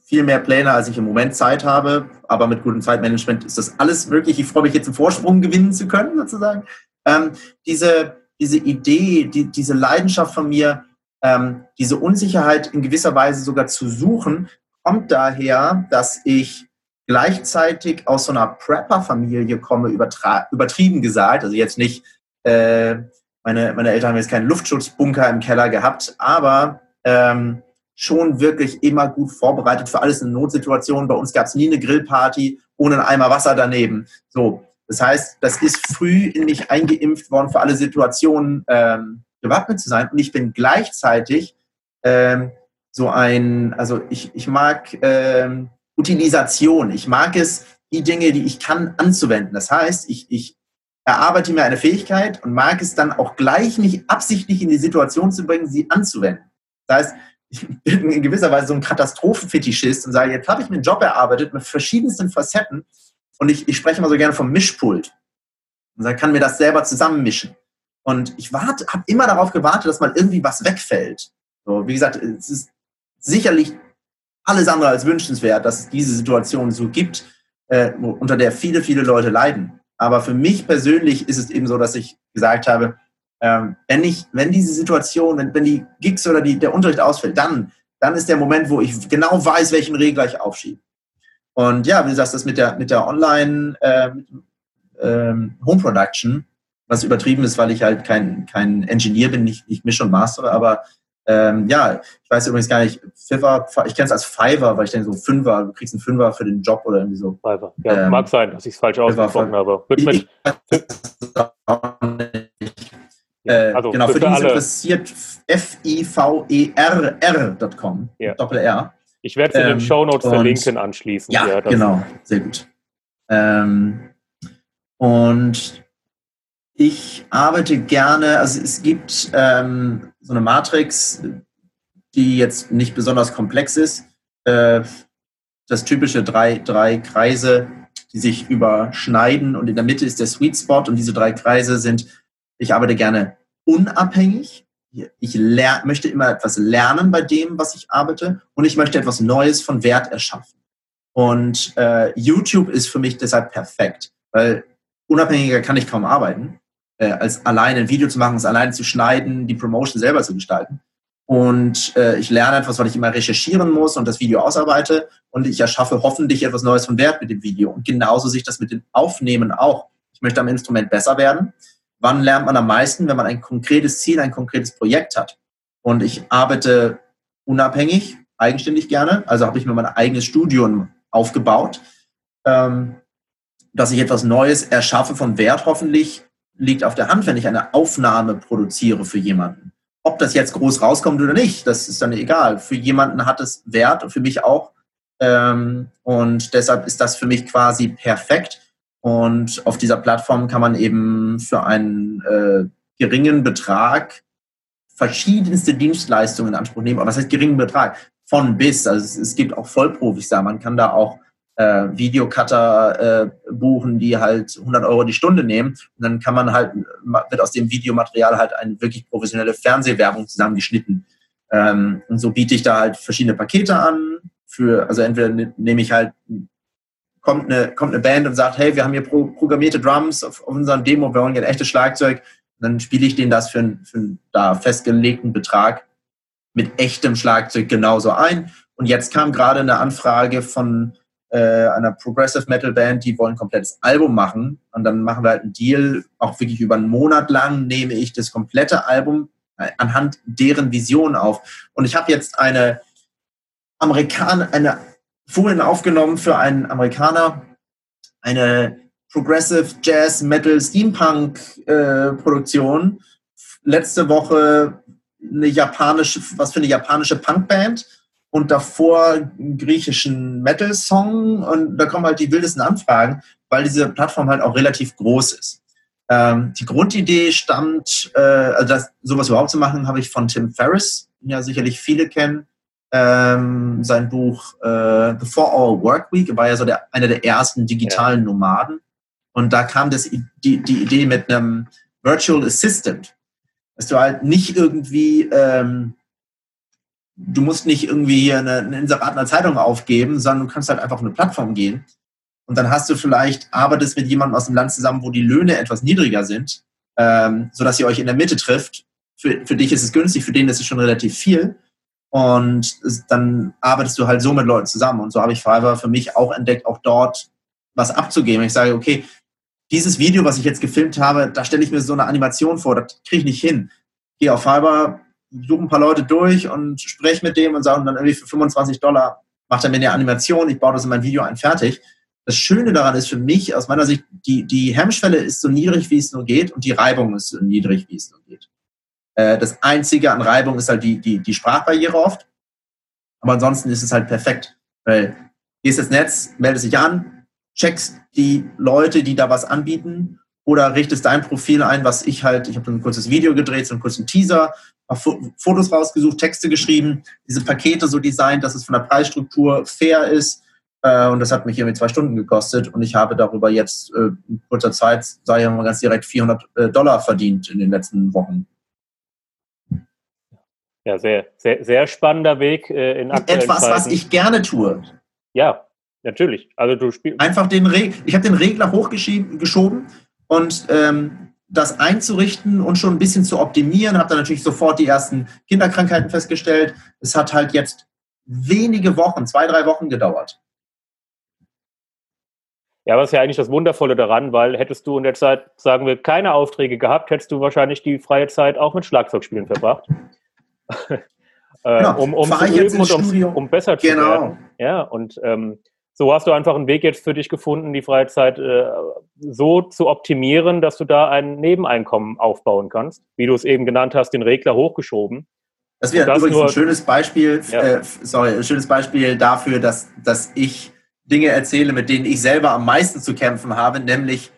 viel mehr Pläne, als ich im Moment Zeit habe, aber mit gutem Zeitmanagement ist das alles möglich. Ich freue mich jetzt einen Vorsprung gewinnen zu können, sozusagen. Ähm, diese, diese Idee, die, diese Leidenschaft von mir, ähm, diese Unsicherheit in gewisser Weise sogar zu suchen, kommt daher, dass ich gleichzeitig aus so einer Prepper-Familie komme, übertrieben gesagt, also jetzt nicht, äh, meine, meine Eltern haben jetzt keinen Luftschutzbunker im Keller gehabt, aber ähm, schon wirklich immer gut vorbereitet für alles in Notsituationen. Bei uns gab es nie eine Grillparty ohne einen Eimer Wasser daneben. So, das heißt, das ist früh in mich eingeimpft worden, für alle Situationen ähm, gewappnet zu sein. Und ich bin gleichzeitig ähm, so ein, also ich, ich mag ähm, Utilisation. Ich mag es, die Dinge, die ich kann, anzuwenden. Das heißt, ich, ich erarbeite mir eine Fähigkeit und mag es dann auch gleich mich absichtlich in die Situation zu bringen, sie anzuwenden. Das heißt, ich bin in gewisser Weise so ein Katastrophenfetischist und sage, jetzt habe ich mir einen Job erarbeitet mit verschiedensten Facetten und ich, ich spreche immer so gerne vom Mischpult. Und dann kann mir das selber zusammenmischen. Und ich habe immer darauf gewartet, dass mal irgendwie was wegfällt. So, wie gesagt, es ist sicherlich alles andere als wünschenswert, dass es diese Situation so gibt, äh, unter der viele, viele Leute leiden. Aber für mich persönlich ist es eben so, dass ich gesagt habe, ähm, wenn ich, wenn diese Situation, wenn, wenn die Gigs oder die, der Unterricht ausfällt, dann, dann ist der Moment, wo ich genau weiß, welchen Regler ich aufschiebe. Und ja, wie gesagt, das mit der, mit der Online äh, ähm, Home Production, was übertrieben ist, weil ich halt kein, kein Engineer bin, nicht, nicht Misch und Master, aber ähm, ja, ich weiß übrigens gar nicht, Fiverr, ich kenne es als Fiverr, weil ich denke so Fünfer, du kriegst einen Fünfer für den Job oder irgendwie so. Fiverr. Ja, ähm, mag sein, dass ich es falsch ausgesprochen habe. Wird mit, äh, also genau, für, für die es interessiert, F-I-V-E-R-R.com, ja. Doppel-R. Ich werde es in den ähm, Show Notes verlinken anschließend. Ja, ja genau, sehr gut. Ähm, und ich arbeite gerne, also es gibt ähm, so eine Matrix, die jetzt nicht besonders komplex ist. Äh, das typische drei, drei Kreise, die sich überschneiden und in der Mitte ist der Sweet Spot und diese drei Kreise sind, ich arbeite gerne unabhängig, ich möchte immer etwas lernen bei dem, was ich arbeite und ich möchte etwas Neues von Wert erschaffen. Und äh, YouTube ist für mich deshalb perfekt, weil unabhängiger kann ich kaum arbeiten äh, als alleine ein Video zu machen, es alleine zu schneiden, die Promotion selber zu gestalten. Und äh, ich lerne etwas, weil ich immer recherchieren muss und das Video ausarbeite. Und ich erschaffe hoffentlich etwas Neues von Wert mit dem Video. Und genauso sich das mit dem Aufnehmen auch. Ich möchte am Instrument besser werden. Wann lernt man am meisten? Wenn man ein konkretes Ziel, ein konkretes Projekt hat. Und ich arbeite unabhängig, eigenständig gerne. Also habe ich mir mein eigenes Studium aufgebaut, ähm, dass ich etwas Neues erschaffe von Wert hoffentlich liegt auf der Hand, wenn ich eine Aufnahme produziere für jemanden. Ob das jetzt groß rauskommt oder nicht, das ist dann egal. Für jemanden hat es Wert und für mich auch. Ähm, und deshalb ist das für mich quasi perfekt. Und auf dieser Plattform kann man eben für einen äh, geringen Betrag verschiedenste Dienstleistungen in Anspruch nehmen. Aber was heißt geringen Betrag? Von bis. Also es, es gibt auch Vollprofis da. Man kann da auch äh, Videocutter äh, buchen, die halt 100 Euro die Stunde nehmen. Und dann kann man halt, wird aus dem Videomaterial halt eine wirklich professionelle Fernsehwerbung zusammengeschnitten. Ähm, und so biete ich da halt verschiedene Pakete an. Für, also entweder ne, nehme ich halt, kommt eine, kommt eine Band und sagt, hey, wir haben hier pro, programmierte Drums auf, unserem Demo, wir wollen ein echtes Schlagzeug. Und dann spiele ich denen das für, für einen da festgelegten Betrag mit echtem Schlagzeug genauso ein. Und jetzt kam gerade eine Anfrage von äh, einer Progressive Metal Band, die wollen ein komplettes Album machen und dann machen wir halt einen Deal, auch wirklich über einen Monat lang nehme ich das komplette Album äh, anhand deren Vision auf. Und ich habe jetzt eine Amerikaner, eine Folien aufgenommen für einen Amerikaner, eine Progressive Jazz Metal Steampunk äh, Produktion. Letzte Woche eine japanische, was für eine japanische Punkband und davor einen griechischen Metal-Song und da kommen halt die wildesten Anfragen, weil diese Plattform halt auch relativ groß ist. Ähm, die Grundidee stammt, äh, also das, sowas überhaupt zu machen, habe ich von Tim Ferriss, den ja sicherlich viele kennen. Ähm, sein Buch äh, The Four Hour Work Week war ja so der, einer der ersten digitalen. Nomaden. Und da kam das, die, die Idee mit einem Virtual Assistant, dass du halt nicht irgendwie, ähm, du musst nicht irgendwie hier eine, eine Inserat einer Zeitung aufgeben, sondern du kannst halt einfach auf eine Plattform gehen und dann hast du vielleicht, arbeitest mit jemandem aus dem Land zusammen, wo die Löhne etwas niedriger sind, ähm, sodass ihr euch in der Mitte trifft. Für, für dich ist es günstig, für den ist es schon relativ viel. Und dann arbeitest du halt so mit Leuten zusammen. Und so habe ich Fiverr für mich auch entdeckt, auch dort was abzugeben. Ich sage, okay, dieses Video, was ich jetzt gefilmt habe, da stelle ich mir so eine Animation vor, das kriege ich nicht hin. Gehe auf Fiverr, suche ein paar Leute durch und spreche mit dem und sage dann irgendwie für 25 Dollar macht er mir eine Animation, ich baue das in mein Video ein, fertig. Das Schöne daran ist für mich, aus meiner Sicht, die, die Hemmschwelle ist so niedrig, wie es nur geht und die Reibung ist so niedrig, wie es nur geht. Äh, das Einzige an Reibung ist halt die, die, die Sprachbarriere oft. Aber ansonsten ist es halt perfekt. Weil gehst ins Netz, meldest dich an, checkst die Leute, die da was anbieten oder richtest dein Profil ein, was ich halt, ich habe ein kurzes Video gedreht, so einen kurzen Teaser, Fotos rausgesucht, Texte geschrieben, diese Pakete so designt, dass es von der Preisstruktur fair ist, äh, und das hat mich irgendwie zwei Stunden gekostet und ich habe darüber jetzt äh, in kurzer Zeit, sage ich mal ganz direkt, 400 äh, Dollar verdient in den letzten Wochen. Ja, sehr, sehr, sehr spannender Weg in aktuellen Etwas, Zeiten. was ich gerne tue. Ja, natürlich. Also du spielst einfach den Reg ich habe den Regler hochgeschoben und ähm, das einzurichten und schon ein bisschen zu optimieren, habe dann natürlich sofort die ersten Kinderkrankheiten festgestellt. Es hat halt jetzt wenige Wochen, zwei, drei Wochen gedauert. Ja, was ist ja eigentlich das Wundervolle daran, weil hättest du in der Zeit, sagen wir, keine Aufträge gehabt, hättest du wahrscheinlich die freie Zeit auch mit Schlagzeugspielen verbracht. äh, genau. Um, um zu üben und um, um, besser zu genau. werden. Ja, und ähm, so hast du einfach einen Weg jetzt für dich gefunden, die freie Zeit äh, so zu optimieren, dass du da ein Nebeneinkommen aufbauen kannst. Wie du es eben genannt hast, den Regler hochgeschoben. Das wäre übrigens ein schönes Beispiel, ja. äh, sorry, ein schönes Beispiel dafür, dass, dass ich Dinge erzähle, mit denen ich selber am meisten zu kämpfen habe, nämlich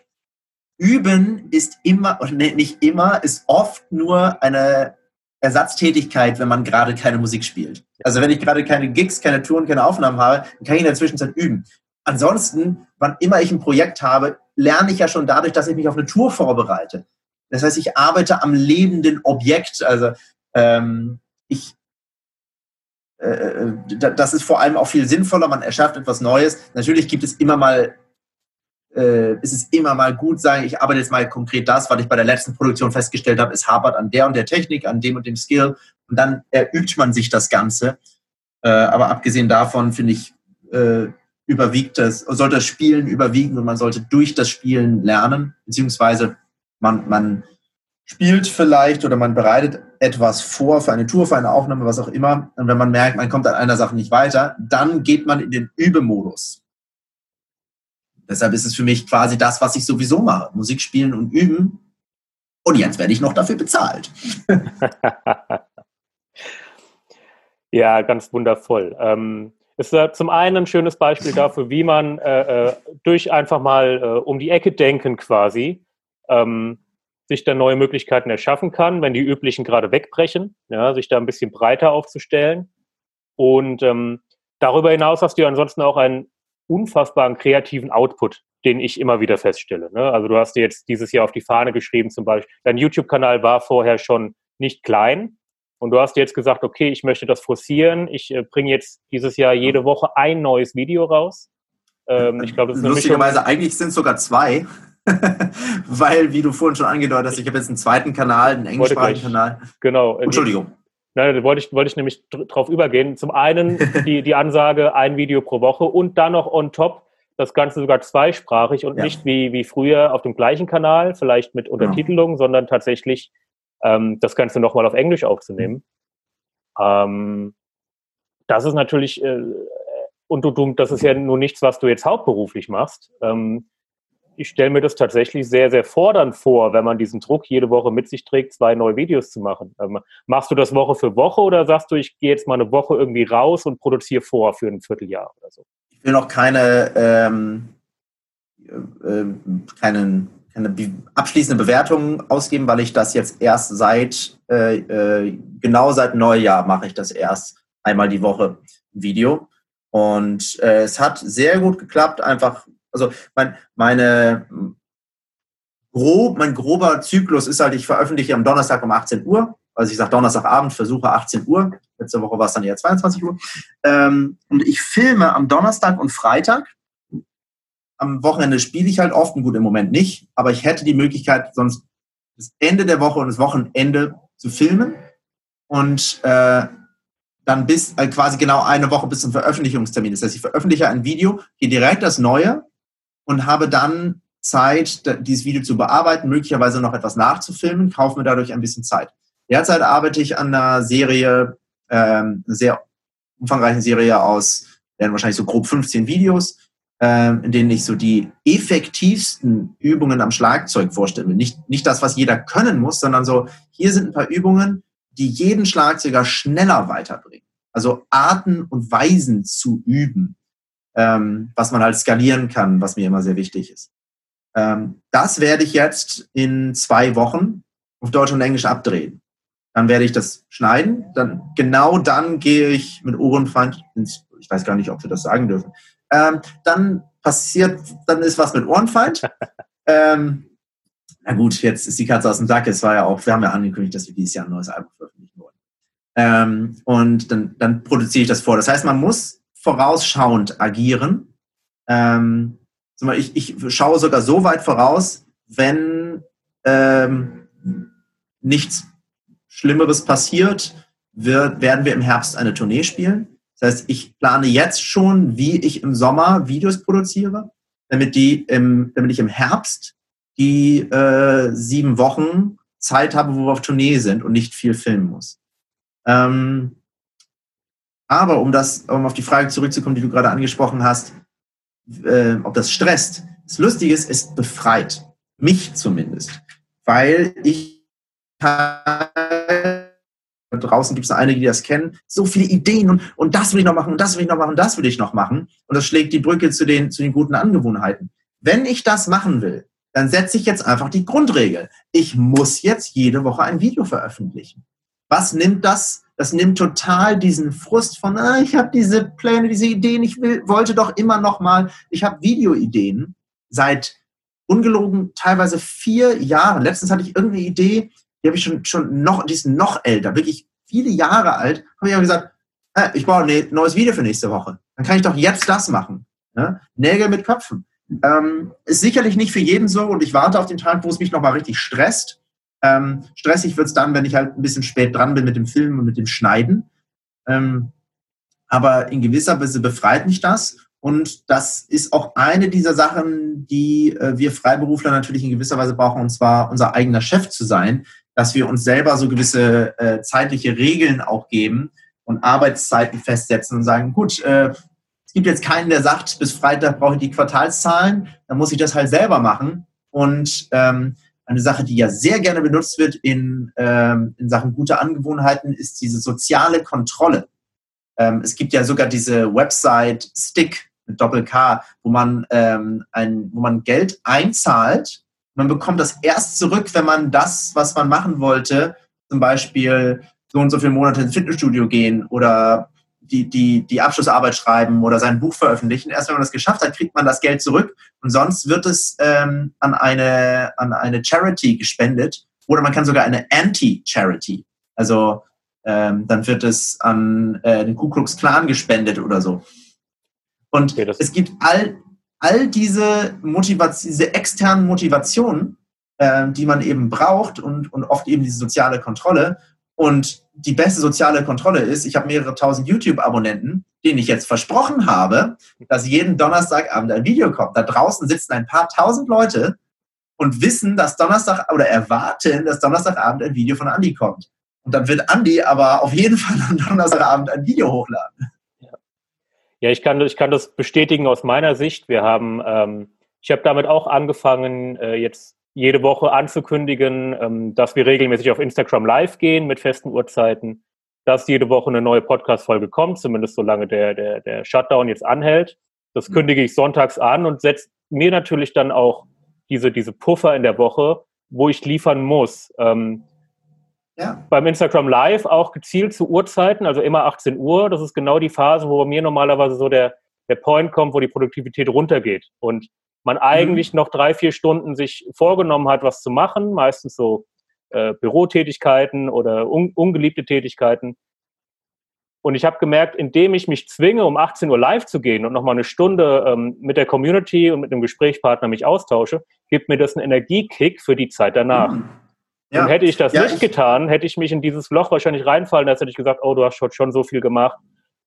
Üben ist immer, oder nicht immer, ist oft nur eine Ersatztätigkeit, wenn man gerade keine Musik spielt. Also wenn ich gerade keine Gigs, keine Touren, keine Aufnahmen habe, dann kann ich in der Zwischenzeit üben. Ansonsten, wann immer ich ein Projekt habe, lerne ich ja schon dadurch, dass ich mich auf eine Tour vorbereite. Das heißt, ich arbeite am lebenden Objekt. Also ähm, ich äh, äh, das ist vor allem auch viel sinnvoller, man erschafft etwas Neues. Natürlich gibt es immer mal, äh, ist es immer mal gut sagen, ich arbeite jetzt mal konkret das, was ich bei der letzten Produktion festgestellt habe, es hapert an der und der Technik, an dem und dem Skill und dann erübt man sich das Ganze. Äh, aber abgesehen davon finde ich, äh, überwiegt das, sollte das Spielen überwiegen und man sollte durch das Spielen lernen, beziehungsweise man, man spielt vielleicht oder man bereitet etwas vor für eine Tour, für eine Aufnahme, was auch immer. Und wenn man merkt, man kommt an einer Sache nicht weiter, dann geht man in den Übemodus. Deshalb ist es für mich quasi das, was ich sowieso mache. Musik spielen und üben. Und jetzt werde ich noch dafür bezahlt. ja, ganz wundervoll. Ähm, ist äh, zum einen ein schönes Beispiel dafür, wie man äh, äh durch einfach mal äh, um die Ecke denken quasi ähm, sich da neue Möglichkeiten erschaffen kann, wenn die üblichen gerade wegbrechen, ja, sich da ein bisschen breiter aufzustellen. Und ähm, darüber hinaus hast du ja ansonsten auch einen unfassbaren kreativen Output, den ich immer wieder feststelle. Ne? Also du hast dir jetzt dieses Jahr auf die Fahne geschrieben, zum Beispiel, dein YouTube-Kanal war vorher schon nicht klein. Und du hast jetzt gesagt, okay, ich möchte das forcieren. Ich äh, bringe jetzt dieses Jahr jede Woche ein neues Video raus. Ähm, ich glaube, Lustigerweise, eigentlich sind es sogar zwei. Weil, wie du vorhin schon angedeutet hast, ich habe jetzt einen zweiten Kanal, einen englischsprachigen Kanal. Genau. Entschuldigung. Nein, da wollte ich, wollte ich nämlich drauf übergehen. Zum einen die, die Ansage, ein Video pro Woche und dann noch on top das Ganze sogar zweisprachig und ja. nicht wie, wie früher auf dem gleichen Kanal, vielleicht mit Untertitelung, ja. sondern tatsächlich ähm, das Ganze nochmal auf Englisch aufzunehmen. Ähm, das ist natürlich, äh, und du, du, das ist ja nur nichts, was du jetzt hauptberuflich machst. Ähm, ich stelle mir das tatsächlich sehr, sehr fordernd vor, wenn man diesen Druck jede Woche mit sich trägt, zwei neue Videos zu machen. Ähm, machst du das Woche für Woche oder sagst du, ich gehe jetzt mal eine Woche irgendwie raus und produziere vor für ein Vierteljahr oder so? Ich will noch keine, ähm, äh, keinen, keine abschließende Bewertung ausgeben, weil ich das jetzt erst seit, äh, äh, genau seit Neujahr mache ich das erst einmal die Woche Video. Und äh, es hat sehr gut geklappt, einfach also mein, meine grob, mein grober Zyklus ist halt, ich veröffentliche am Donnerstag um 18 Uhr. Also ich sage Donnerstagabend, versuche 18 Uhr. Letzte Woche war es dann eher 22 Uhr. Ähm, und ich filme am Donnerstag und Freitag. Am Wochenende spiele ich halt oft, gut im Moment nicht, aber ich hätte die Möglichkeit, sonst das Ende der Woche und das Wochenende zu filmen. Und äh, dann bis äh, quasi genau eine Woche bis zum Veröffentlichungstermin. Das heißt, ich veröffentliche ein Video, gehe direkt das Neue und habe dann Zeit, dieses Video zu bearbeiten, möglicherweise noch etwas nachzufilmen, kaufe mir dadurch ein bisschen Zeit. Derzeit arbeite ich an einer Serie, ähm, eine sehr umfangreichen Serie aus, werden wahrscheinlich so grob 15 Videos, ähm, in denen ich so die effektivsten Übungen am Schlagzeug vorstelle. Nicht, nicht das, was jeder können muss, sondern so, hier sind ein paar Übungen, die jeden Schlagzeuger schneller weiterbringen. Also Arten und Weisen zu üben ähm, was man halt skalieren kann, was mir immer sehr wichtig ist. Ähm, das werde ich jetzt in zwei Wochen auf Deutsch und Englisch abdrehen. Dann werde ich das schneiden. Dann genau dann gehe ich mit Ohrenfeind ins, ich weiß gar nicht, ob wir das sagen dürfen. Ähm, dann passiert, dann ist was mit Ohrenfeind. ähm, na gut, jetzt ist die Katze aus dem Sack. Es war ja auch, wir haben ja angekündigt, dass wir dieses Jahr ein neues Album veröffentlichen wollen. Ähm, und dann, dann produziere ich das vor. Das heißt, man muss vorausschauend agieren. Ähm, ich, ich schaue sogar so weit voraus, wenn ähm, nichts Schlimmeres passiert, wird, werden wir im Herbst eine Tournee spielen. Das heißt, ich plane jetzt schon, wie ich im Sommer Videos produziere, damit, die im, damit ich im Herbst die äh, sieben Wochen Zeit habe, wo wir auf Tournee sind und nicht viel filmen muss. Ähm, aber um das, um auf die Frage zurückzukommen, die du gerade angesprochen hast, äh, ob das stresst. Das Lustige ist, es befreit. Mich zumindest. Weil ich draußen gibt es einige, die das kennen, so viele Ideen und, und das will ich noch machen und das will ich noch machen und das will ich noch machen. Und das schlägt die Brücke zu den, zu den guten Angewohnheiten. Wenn ich das machen will, dann setze ich jetzt einfach die Grundregel. Ich muss jetzt jede Woche ein Video veröffentlichen. Was nimmt das das nimmt total diesen Frust von, ah, ich habe diese Pläne, diese Ideen, ich will, wollte doch immer noch mal, ich habe Videoideen seit ungelogen teilweise vier Jahren. Letztens hatte ich irgendeine Idee, die habe ich schon, schon noch, die ist noch älter, wirklich viele Jahre alt, habe ich aber gesagt, äh, ich brauche ein neues Video für nächste Woche. Dann kann ich doch jetzt das machen. Ne? Nägel mit Köpfen. Ähm, ist sicherlich nicht für jeden so und ich warte auf den Tag, wo es mich nochmal richtig stresst ähm, stressig wird's dann, wenn ich halt ein bisschen spät dran bin mit dem Filmen und mit dem Schneiden. Ähm, aber in gewisser Weise befreit mich das. Und das ist auch eine dieser Sachen, die äh, wir Freiberufler natürlich in gewisser Weise brauchen, und zwar unser eigener Chef zu sein, dass wir uns selber so gewisse äh, zeitliche Regeln auch geben und Arbeitszeiten festsetzen und sagen, gut, äh, es gibt jetzt keinen, der sagt, bis Freitag brauche ich die Quartalszahlen, dann muss ich das halt selber machen. Und ähm, eine Sache, die ja sehr gerne benutzt wird in, ähm, in Sachen gute Angewohnheiten, ist diese soziale Kontrolle. Ähm, es gibt ja sogar diese Website Stick mit Doppel-K, wo ähm, wo man Geld einzahlt. Man bekommt das erst zurück, wenn man das, was man machen wollte, zum Beispiel so und so viele Monate ins Fitnessstudio gehen oder die, die, die Abschlussarbeit schreiben oder sein Buch veröffentlichen. Erst wenn man das geschafft hat, kriegt man das Geld zurück und sonst wird es ähm, an, eine, an eine Charity gespendet oder man kann sogar eine Anti-Charity. Also ähm, dann wird es an äh, den Ku Klux Klan gespendet oder so. Und okay, es gibt all, all diese, diese externen Motivationen, äh, die man eben braucht und, und oft eben diese soziale Kontrolle. Und die beste soziale Kontrolle ist, ich habe mehrere tausend YouTube-Abonnenten, denen ich jetzt versprochen habe, dass jeden Donnerstagabend ein Video kommt. Da draußen sitzen ein paar tausend Leute und wissen, dass Donnerstag oder erwarten, dass Donnerstagabend ein Video von Andy kommt. Und dann wird Andy aber auf jeden Fall am Donnerstagabend ein Video hochladen. Ja, ich, kann, ich kann das bestätigen aus meiner Sicht. Wir haben ähm, ich habe damit auch angefangen, äh, jetzt jede Woche anzukündigen, ähm, dass wir regelmäßig auf Instagram live gehen mit festen Uhrzeiten, dass jede Woche eine neue Podcast-Folge kommt, zumindest solange der, der, der Shutdown jetzt anhält. Das mhm. kündige ich sonntags an und setze mir natürlich dann auch diese, diese Puffer in der Woche, wo ich liefern muss. Ähm, ja. Beim Instagram Live auch gezielt zu Uhrzeiten, also immer 18 Uhr. Das ist genau die Phase, wo bei mir normalerweise so der, der Point kommt, wo die Produktivität runtergeht. Und man eigentlich mhm. noch drei, vier Stunden sich vorgenommen hat, was zu machen, meistens so äh, Bürotätigkeiten oder un ungeliebte Tätigkeiten. Und ich habe gemerkt, indem ich mich zwinge, um 18 Uhr live zu gehen und nochmal eine Stunde ähm, mit der Community und mit einem Gesprächspartner mich austausche, gibt mir das einen Energiekick für die Zeit danach. Mhm. Ja. Und hätte ich das ja, nicht ich getan, hätte ich mich in dieses Loch wahrscheinlich reinfallen, als hätte ich gesagt, oh, du hast schon so viel gemacht.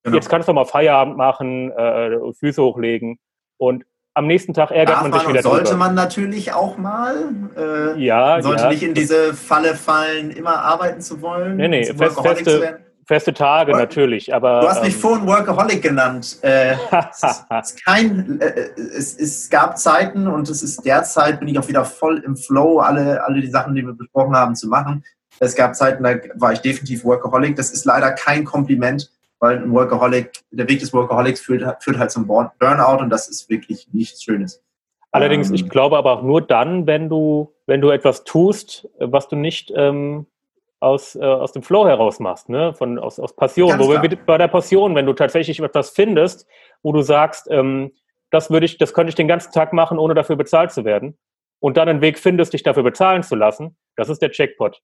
Genau. Jetzt kannst du mal Feierabend machen, äh, Füße hochlegen. Und am nächsten Tag ärgert man sich wieder. Sollte drüber. man natürlich auch mal. Äh, ja. Sollte ja. nicht in diese Falle fallen, immer arbeiten zu wollen. Nee, nee, fest, feste, feste Tage Work natürlich. Aber, du hast mich ähm, vorhin Workaholic genannt. Äh, es, ist kein, äh, es, es gab Zeiten und es ist derzeit, bin ich auch wieder voll im Flow, alle, alle die Sachen, die wir besprochen haben, zu machen. Es gab Zeiten, da war ich definitiv Workaholic. Das ist leider kein Kompliment weil ein Workaholic, der Weg des Workaholics führt, führt halt zum Burnout und das ist wirklich nichts Schönes. Allerdings, ähm, ich glaube aber auch nur dann, wenn du, wenn du etwas tust, was du nicht ähm, aus, äh, aus dem Flow heraus machst, ne? Von, aus, aus Passion. Wo wir bei der Passion, wenn du tatsächlich etwas findest, wo du sagst, ähm, das würde ich, das könnte ich den ganzen Tag machen, ohne dafür bezahlt zu werden, und dann einen Weg findest, dich dafür bezahlen zu lassen, das ist der Jackpot.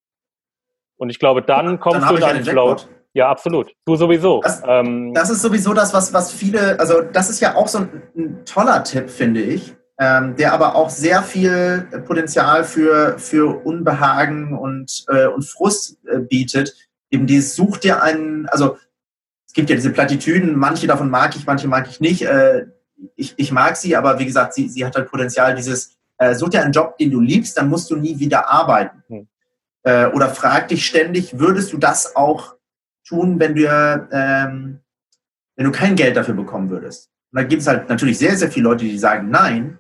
Und ich glaube, dann kommst dann du in einen Flow. Ja, absolut. Du sowieso. Das, ähm, das, ist sowieso das, was, was viele, also das ist ja auch so ein, ein toller Tipp, finde ich, ähm, der aber auch sehr viel Potenzial für, für Unbehagen und, äh, und Frust äh, bietet. Eben dieses such dir einen, also es gibt ja diese Plattitüden, manche davon mag ich, manche mag ich nicht. Äh, ich, ich mag sie, aber wie gesagt, sie, sie hat halt Potenzial, dieses, äh, such dir einen Job, den du liebst, dann musst du nie wieder arbeiten. Hm. Äh, oder frag dich ständig, würdest du das auch tun, wenn du, ähm, wenn du kein Geld dafür bekommen würdest. Und da gibt es halt natürlich sehr, sehr viele Leute, die sagen nein.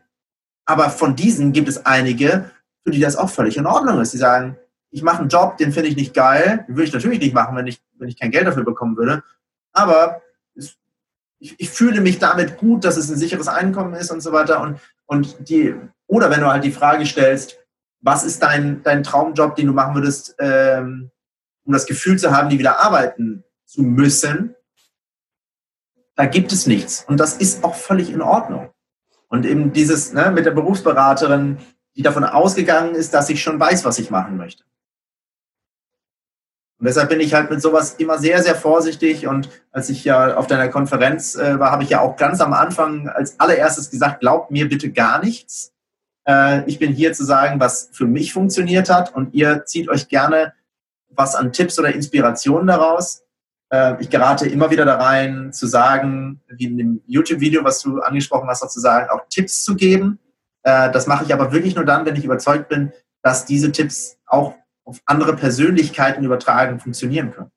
Aber von diesen gibt es einige, für die das auch völlig in Ordnung ist. Die sagen, ich mache einen Job, den finde ich nicht geil. Den würde ich natürlich nicht machen, wenn ich, wenn ich kein Geld dafür bekommen würde. Aber es, ich, ich, fühle mich damit gut, dass es ein sicheres Einkommen ist und so weiter. Und, und die, oder wenn du halt die Frage stellst, was ist dein, dein Traumjob, den du machen würdest, ähm, um das Gefühl zu haben, die wieder arbeiten zu müssen, da gibt es nichts. Und das ist auch völlig in Ordnung. Und eben dieses ne, mit der Berufsberaterin, die davon ausgegangen ist, dass ich schon weiß, was ich machen möchte. Und deshalb bin ich halt mit sowas immer sehr, sehr vorsichtig. Und als ich ja auf deiner Konferenz äh, war, habe ich ja auch ganz am Anfang als allererstes gesagt, glaubt mir bitte gar nichts. Äh, ich bin hier zu sagen, was für mich funktioniert hat. Und ihr zieht euch gerne was an Tipps oder Inspirationen daraus. Äh, ich gerate immer wieder da rein, zu sagen, wie in dem YouTube-Video, was du angesprochen hast, auch zu sagen, auch Tipps zu geben. Äh, das mache ich aber wirklich nur dann, wenn ich überzeugt bin, dass diese Tipps auch auf andere Persönlichkeiten übertragen funktionieren können.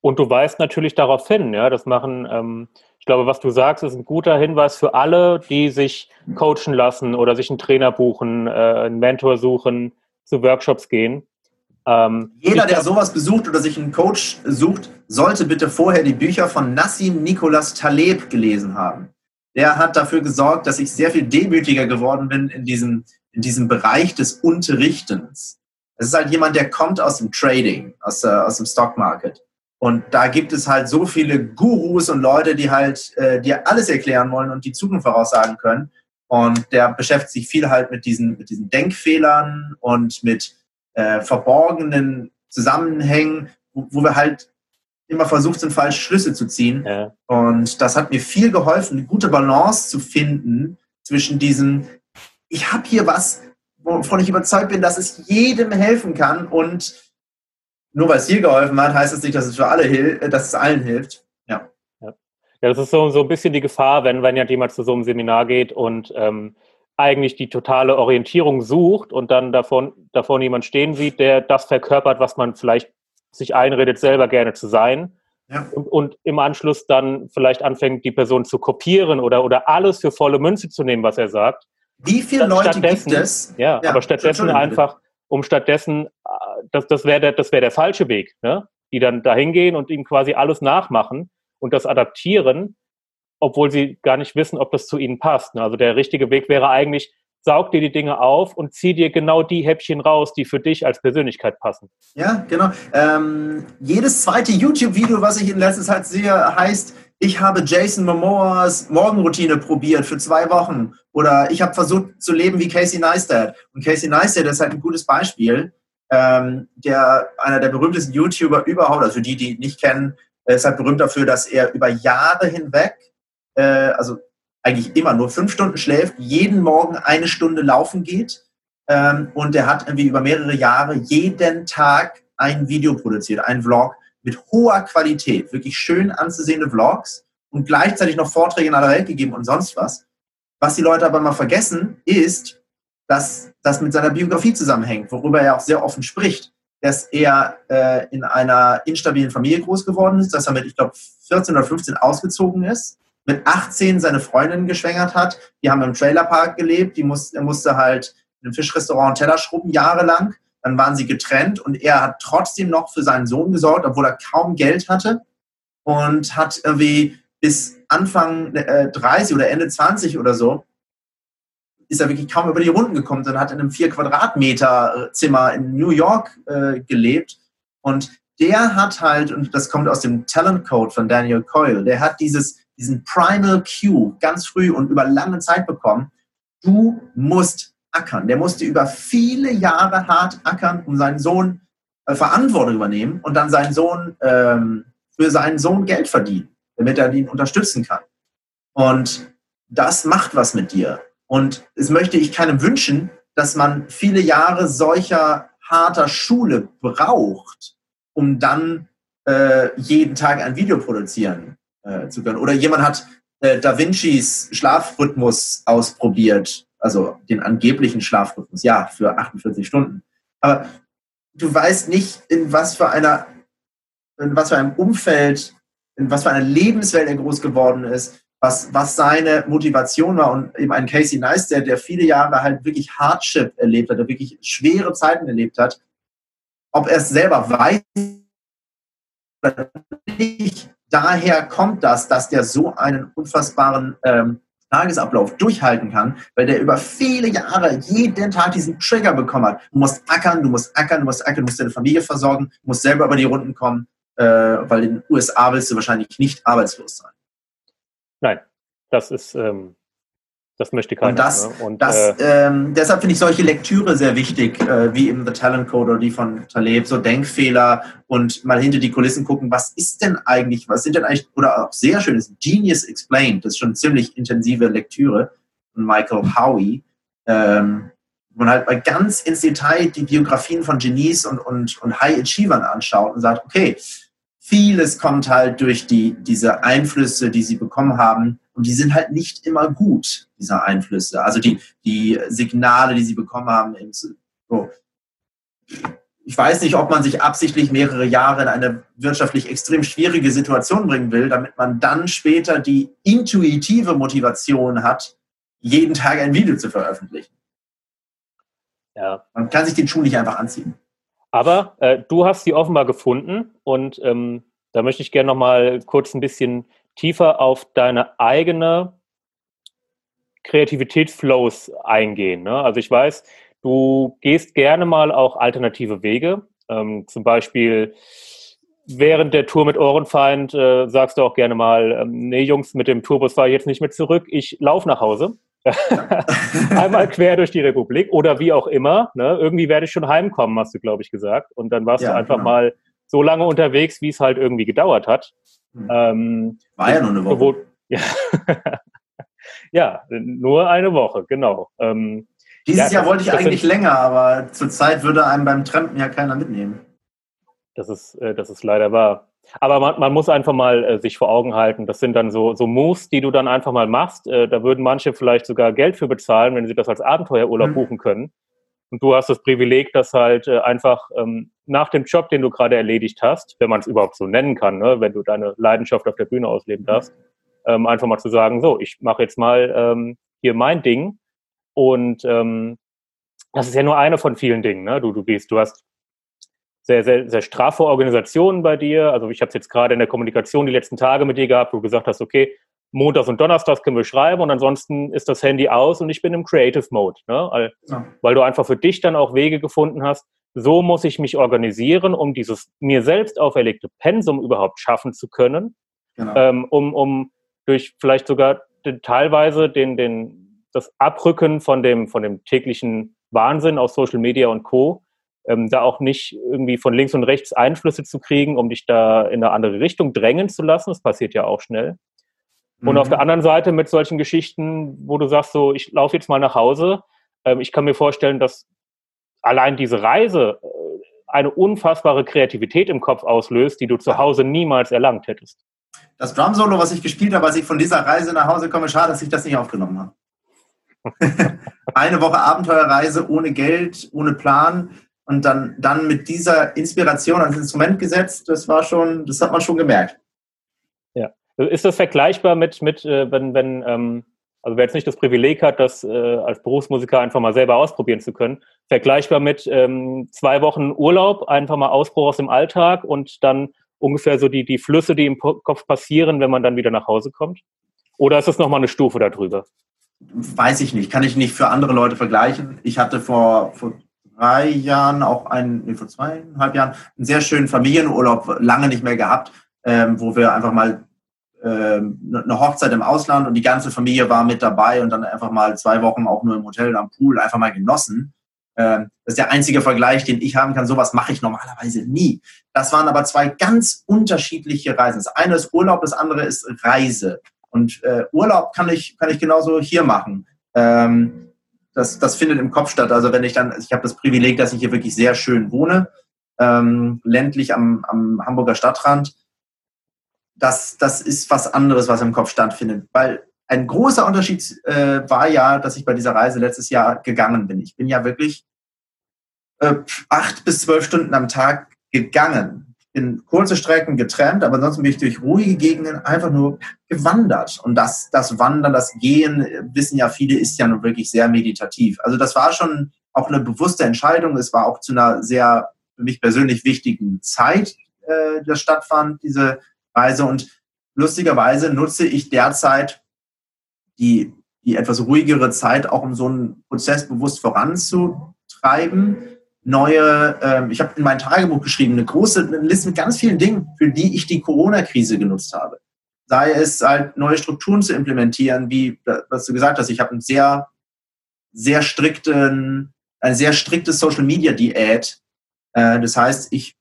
Und du weißt natürlich darauf hin, ja, das machen, ähm, ich glaube, was du sagst, ist ein guter Hinweis für alle, die sich coachen lassen oder sich einen Trainer buchen, äh, einen Mentor suchen, zu Workshops gehen. Ähm, Jeder, der sowas besucht oder sich einen Coach sucht, sollte bitte vorher die Bücher von Nassim Nicholas Taleb gelesen haben. Der hat dafür gesorgt, dass ich sehr viel demütiger geworden bin in diesem, in diesem Bereich des Unterrichtens. Es ist halt jemand, der kommt aus dem Trading, aus, äh, aus dem Stock Market. Und da gibt es halt so viele Gurus und Leute, die halt äh, dir alles erklären wollen und die Zukunft voraussagen können. Und der beschäftigt sich viel halt mit diesen, mit diesen Denkfehlern und mit äh, verborgenen Zusammenhängen, wo, wo, wir halt immer versucht sind, falsche Schlüsse zu ziehen. Ja. Und das hat mir viel geholfen, eine gute Balance zu finden zwischen diesem, ich habe hier was, wovon ich überzeugt bin, dass es jedem helfen kann und nur weil es dir geholfen hat, heißt es das nicht, dass es für alle hilft, dass es allen hilft. Ja. Ja, das ist so, so ein bisschen die Gefahr, wenn, wenn ja jemand zu so einem Seminar geht und ähm, eigentlich die totale Orientierung sucht und dann davon, davon jemand stehen sieht, der das verkörpert, was man vielleicht sich einredet, selber gerne zu sein. ja. und, und, im Anschluss dann vielleicht anfängt, die Person zu kopieren oder, oder alles für volle Münze zu nehmen, was er sagt. Wie viele Leute gibt es? Ja, ja aber stattdessen einfach, um stattdessen, äh, das, das wäre der, das wär der falsche Weg, ne? die dann dahin gehen und ihm quasi alles nachmachen und das adaptieren, obwohl sie gar nicht wissen, ob das zu ihnen passt. Ne? Also der richtige Weg wäre eigentlich, saug dir die Dinge auf und zieh dir genau die Häppchen raus, die für dich als Persönlichkeit passen. Ja, genau. Ähm, jedes zweite YouTube-Video, was ich in letzter Zeit sehe, heißt, ich habe Jason Momoas Morgenroutine probiert für zwei Wochen oder ich habe versucht zu leben wie Casey Neistat. Und Casey Neistat ist halt ein gutes Beispiel. Ähm, der, einer der berühmtesten YouTuber überhaupt, also die, die ihn nicht kennen, ist halt berühmt dafür, dass er über Jahre hinweg, äh, also eigentlich immer nur fünf Stunden schläft, jeden Morgen eine Stunde laufen geht. Ähm, und er hat irgendwie über mehrere Jahre jeden Tag ein Video produziert, ein Vlog mit hoher Qualität, wirklich schön anzusehende Vlogs und gleichzeitig noch Vorträge in aller Welt gegeben und sonst was. Was die Leute aber mal vergessen, ist, dass das mit seiner Biografie zusammenhängt, worüber er auch sehr offen spricht, dass er äh, in einer instabilen Familie groß geworden ist, dass er mit, ich glaube, 14 oder 15 ausgezogen ist, mit 18 seine Freundin geschwängert hat. Die haben im Trailerpark gelebt. Die muss, er musste halt in einem Fischrestaurant Teller schrubben, jahrelang. Dann waren sie getrennt und er hat trotzdem noch für seinen Sohn gesorgt, obwohl er kaum Geld hatte. Und hat irgendwie bis Anfang äh, 30 oder Ende 20 oder so, ist er wirklich kaum über die Runden gekommen, sondern hat in einem 4 Quadratmeter Zimmer in New York äh, gelebt. Und der hat halt, und das kommt aus dem Talent Code von Daniel Coyle, der hat dieses diesen Primal Cue ganz früh und über lange Zeit bekommen. Du musst ackern. Der musste über viele Jahre hart ackern, um seinen Sohn äh, Verantwortung übernehmen und dann seinen Sohn ähm, für seinen Sohn Geld verdienen, damit er ihn unterstützen kann. Und das macht was mit dir. Und es möchte ich keinem wünschen, dass man viele Jahre solcher harter Schule braucht, um dann äh, jeden Tag ein Video produzieren äh, zu können. Oder jemand hat äh, Da Vincis Schlafrhythmus ausprobiert, also den angeblichen Schlafrhythmus, ja, für 48 Stunden. Aber du weißt nicht, in was für einer, in was für einem Umfeld, in was für einer Lebenswelt er groß geworden ist, was, was seine Motivation war. Und eben ein Casey Neistat, der viele Jahre halt wirklich Hardship erlebt hat, der wirklich schwere Zeiten erlebt hat, ob er es selber weiß oder nicht, daher kommt das, dass der so einen unfassbaren ähm, Tagesablauf durchhalten kann, weil der über viele Jahre jeden Tag diesen Trigger bekommen hat. Du musst ackern, du musst ackern, du musst ackern, du musst deine Familie versorgen, du musst selber über die Runden kommen, äh, weil in den USA willst du wahrscheinlich nicht arbeitslos sein. Nein, das ist ähm, das möchte keiner. Und, das, ne? und das, äh, ähm, deshalb finde ich solche Lektüre sehr wichtig, äh, wie eben The Talent Code oder die von Taleb, so Denkfehler und mal hinter die Kulissen gucken, was ist denn eigentlich, was sind denn eigentlich, oder auch sehr schönes Genius Explained, das ist schon ziemlich intensive Lektüre von Michael Howie, ähm, wo man halt mal ganz ins Detail die Biografien von Genies und, und, und High Achievern anschaut und sagt, okay, vieles kommt halt durch die, diese Einflüsse, die sie bekommen haben, und die sind halt nicht immer gut, diese Einflüsse. Also die, die Signale, die sie bekommen haben. So. Ich weiß nicht, ob man sich absichtlich mehrere Jahre in eine wirtschaftlich extrem schwierige Situation bringen will, damit man dann später die intuitive Motivation hat, jeden Tag ein Video zu veröffentlichen. Ja. Man kann sich den Schuh nicht einfach anziehen. Aber äh, du hast sie offenbar gefunden und ähm, da möchte ich gerne noch mal kurz ein bisschen tiefer auf deine eigene Kreativitätsflows eingehen. Ne? Also ich weiß, du gehst gerne mal auch alternative Wege. Ähm, zum Beispiel während der Tour mit Ohrenfeind äh, sagst du auch gerne mal, ähm, nee Jungs, mit dem Tourbus fahre ich jetzt nicht mehr zurück, ich laufe nach Hause. Einmal quer durch die Republik oder wie auch immer. Ne? Irgendwie werde ich schon heimkommen, hast du, glaube ich, gesagt. Und dann warst ja, du einfach genau. mal so lange unterwegs, wie es halt irgendwie gedauert hat. Hm. Ähm, War ja nur eine Woche. Wo, ja. ja, nur eine Woche, genau. Ähm, Dieses ja, Jahr wollte ich eigentlich sind, länger, aber zurzeit würde einem beim Trampen ja keiner mitnehmen. Das ist, äh, das ist leider wahr. Aber man, man muss einfach mal äh, sich vor Augen halten, das sind dann so, so Moves, die du dann einfach mal machst. Äh, da würden manche vielleicht sogar Geld für bezahlen, wenn sie das als Abenteuerurlaub mhm. buchen können. Und du hast das Privileg, dass halt äh, einfach ähm, nach dem Job, den du gerade erledigt hast, wenn man es überhaupt so nennen kann, ne, wenn du deine Leidenschaft auf der Bühne ausleben darfst, ähm, einfach mal zu sagen, so, ich mache jetzt mal ähm, hier mein Ding. Und ähm, das ist ja nur eine von vielen Dingen. Ne? Du, du gehst, du hast sehr, sehr, sehr straffe Organisationen bei dir. Also ich habe es jetzt gerade in der Kommunikation die letzten Tage mit dir gehabt, wo du gesagt hast, okay, Montags und Donnerstags können wir schreiben und ansonsten ist das Handy aus und ich bin im Creative Mode. Ne? Weil, ja. weil du einfach für dich dann auch Wege gefunden hast, so muss ich mich organisieren, um dieses mir selbst auferlegte Pensum überhaupt schaffen zu können, genau. ähm, um, um durch vielleicht sogar den, teilweise den, den, das Abrücken von dem, von dem täglichen Wahnsinn aus Social Media und Co. Ähm, da auch nicht irgendwie von links und rechts Einflüsse zu kriegen, um dich da in eine andere Richtung drängen zu lassen. Das passiert ja auch schnell. Und auf der mhm. anderen Seite mit solchen Geschichten, wo du sagst, so, ich laufe jetzt mal nach Hause. Ähm, ich kann mir vorstellen, dass allein diese Reise äh, eine unfassbare Kreativität im Kopf auslöst, die du zu Hause niemals erlangt hättest. Das Drum-Solo, was ich gespielt habe, als ich von dieser Reise nach Hause komme, schade, dass ich das nicht aufgenommen habe. eine Woche Abenteuerreise ohne Geld, ohne Plan und dann, dann mit dieser Inspiration ans Instrument gesetzt, das war schon, das hat man schon gemerkt. Ist das vergleichbar mit, mit äh, wenn, wenn ähm, also wer jetzt nicht das Privileg hat, das äh, als Berufsmusiker einfach mal selber ausprobieren zu können, vergleichbar mit ähm, zwei Wochen Urlaub, einfach mal Ausbruch aus dem Alltag und dann ungefähr so die, die Flüsse, die im Kopf passieren, wenn man dann wieder nach Hause kommt? Oder ist das nochmal eine Stufe darüber? Weiß ich nicht, kann ich nicht für andere Leute vergleichen. Ich hatte vor, vor drei Jahren auch einen, nee, vor zweieinhalb Jahren einen sehr schönen Familienurlaub, lange nicht mehr gehabt, ähm, wo wir einfach mal eine Hochzeit im Ausland und die ganze Familie war mit dabei und dann einfach mal zwei Wochen auch nur im Hotel am Pool einfach mal genossen. Ähm, das ist der einzige Vergleich, den ich haben kann. Sowas mache ich normalerweise nie. Das waren aber zwei ganz unterschiedliche Reisen. Das eine ist Urlaub, das andere ist Reise. Und äh, Urlaub kann ich, kann ich genauso hier machen. Ähm, das, das findet im Kopf statt. Also wenn ich dann, ich habe das Privileg, dass ich hier wirklich sehr schön wohne, ähm, ländlich am, am Hamburger Stadtrand das, das ist was anderes, was im Kopf stattfindet. Weil ein großer Unterschied äh, war ja, dass ich bei dieser Reise letztes Jahr gegangen bin. Ich bin ja wirklich äh, acht bis zwölf Stunden am Tag gegangen. In kurze Strecken getrennt, aber ansonsten bin ich durch ruhige Gegenden einfach nur gewandert. Und das, das Wandern, das Gehen, wissen ja viele, ist ja nun wirklich sehr meditativ. Also das war schon auch eine bewusste Entscheidung. Es war auch zu einer sehr für mich persönlich wichtigen Zeit, äh, das stattfand, diese Reise. Und lustigerweise nutze ich derzeit die, die etwas ruhigere Zeit auch, um so einen Prozess bewusst voranzutreiben. Neue, ähm, ich habe in mein Tagebuch geschrieben, eine große Liste mit ganz vielen Dingen, für die ich die Corona-Krise genutzt habe. Sei es halt neue Strukturen zu implementieren, wie was du gesagt hast, ich habe einen sehr, sehr strikten, eine sehr strikte Social Media Diät. Äh, das heißt, ich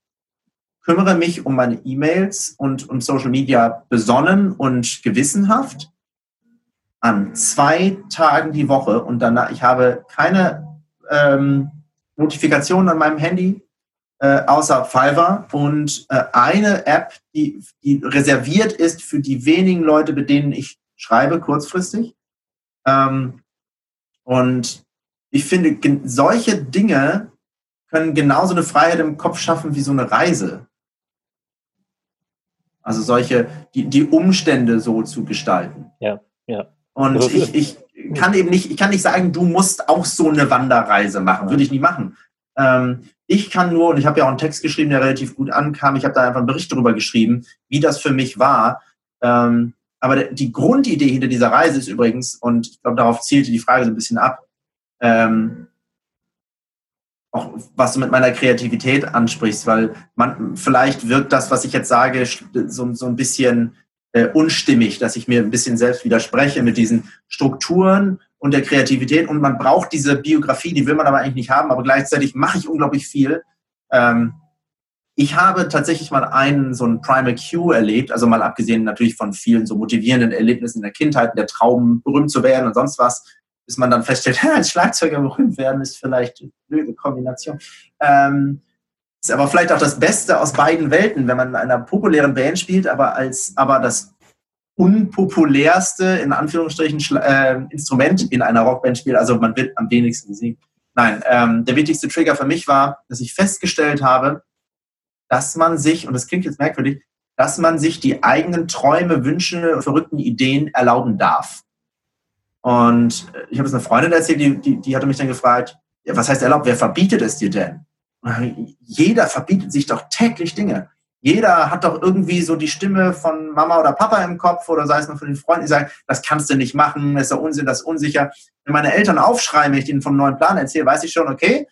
kümmere mich um meine E-Mails und, und Social Media besonnen und gewissenhaft an zwei Tagen die Woche und danach, ich habe keine ähm, Notifikationen an meinem Handy, äh, außer Fiverr und äh, eine App, die, die reserviert ist für die wenigen Leute, mit denen ich schreibe, kurzfristig. Ähm, und ich finde, solche Dinge können genauso eine Freiheit im Kopf schaffen wie so eine Reise. Also solche, die, die Umstände so zu gestalten. Ja, ja. Und also, ich, ich kann eben nicht, ich kann nicht sagen, du musst auch so eine Wanderreise machen. Würde ich nie machen. Ähm, ich kann nur, und ich habe ja auch einen Text geschrieben, der relativ gut ankam, ich habe da einfach einen Bericht darüber geschrieben, wie das für mich war. Ähm, aber die Grundidee hinter dieser Reise ist übrigens, und ich glaube, darauf zielte die Frage so ein bisschen ab, ähm, auch was du mit meiner Kreativität ansprichst, weil man vielleicht wirkt das, was ich jetzt sage, so, so ein bisschen äh, unstimmig, dass ich mir ein bisschen selbst widerspreche mit diesen Strukturen und der Kreativität. Und man braucht diese Biografie, die will man aber eigentlich nicht haben, aber gleichzeitig mache ich unglaublich viel. Ähm, ich habe tatsächlich mal einen so einen Primal Q erlebt, also mal abgesehen natürlich von vielen so motivierenden Erlebnissen in der Kindheit, der Traum, berühmt zu werden und sonst was bis man dann feststellt, als Schlagzeuger berühmt werden, ist vielleicht eine blöde Kombination. Ähm, ist aber vielleicht auch das Beste aus beiden Welten, wenn man in einer populären Band spielt, aber als aber das unpopulärste, in Anführungsstrichen, äh, Instrument in einer Rockband spielt, also man wird am wenigsten gesehen. Nein, ähm, der wichtigste Trigger für mich war, dass ich festgestellt habe, dass man sich, und das klingt jetzt merkwürdig, dass man sich die eigenen Träume, Wünsche, verrückten Ideen erlauben darf. Und äh, ich habe es einer Freundin erzählt, die, die, die hatte mich dann gefragt, ja, was heißt erlaubt, wer verbietet es dir denn? Jeder verbietet sich doch täglich Dinge. Jeder hat doch irgendwie so die Stimme von Mama oder Papa im Kopf oder sei es nur von den Freunden, die sagen, das kannst du nicht machen, das ist ja Unsinn, das ist unsicher. Wenn meine Eltern aufschreien, wenn ich ihnen vom neuen Plan erzähle, weiß ich schon, okay,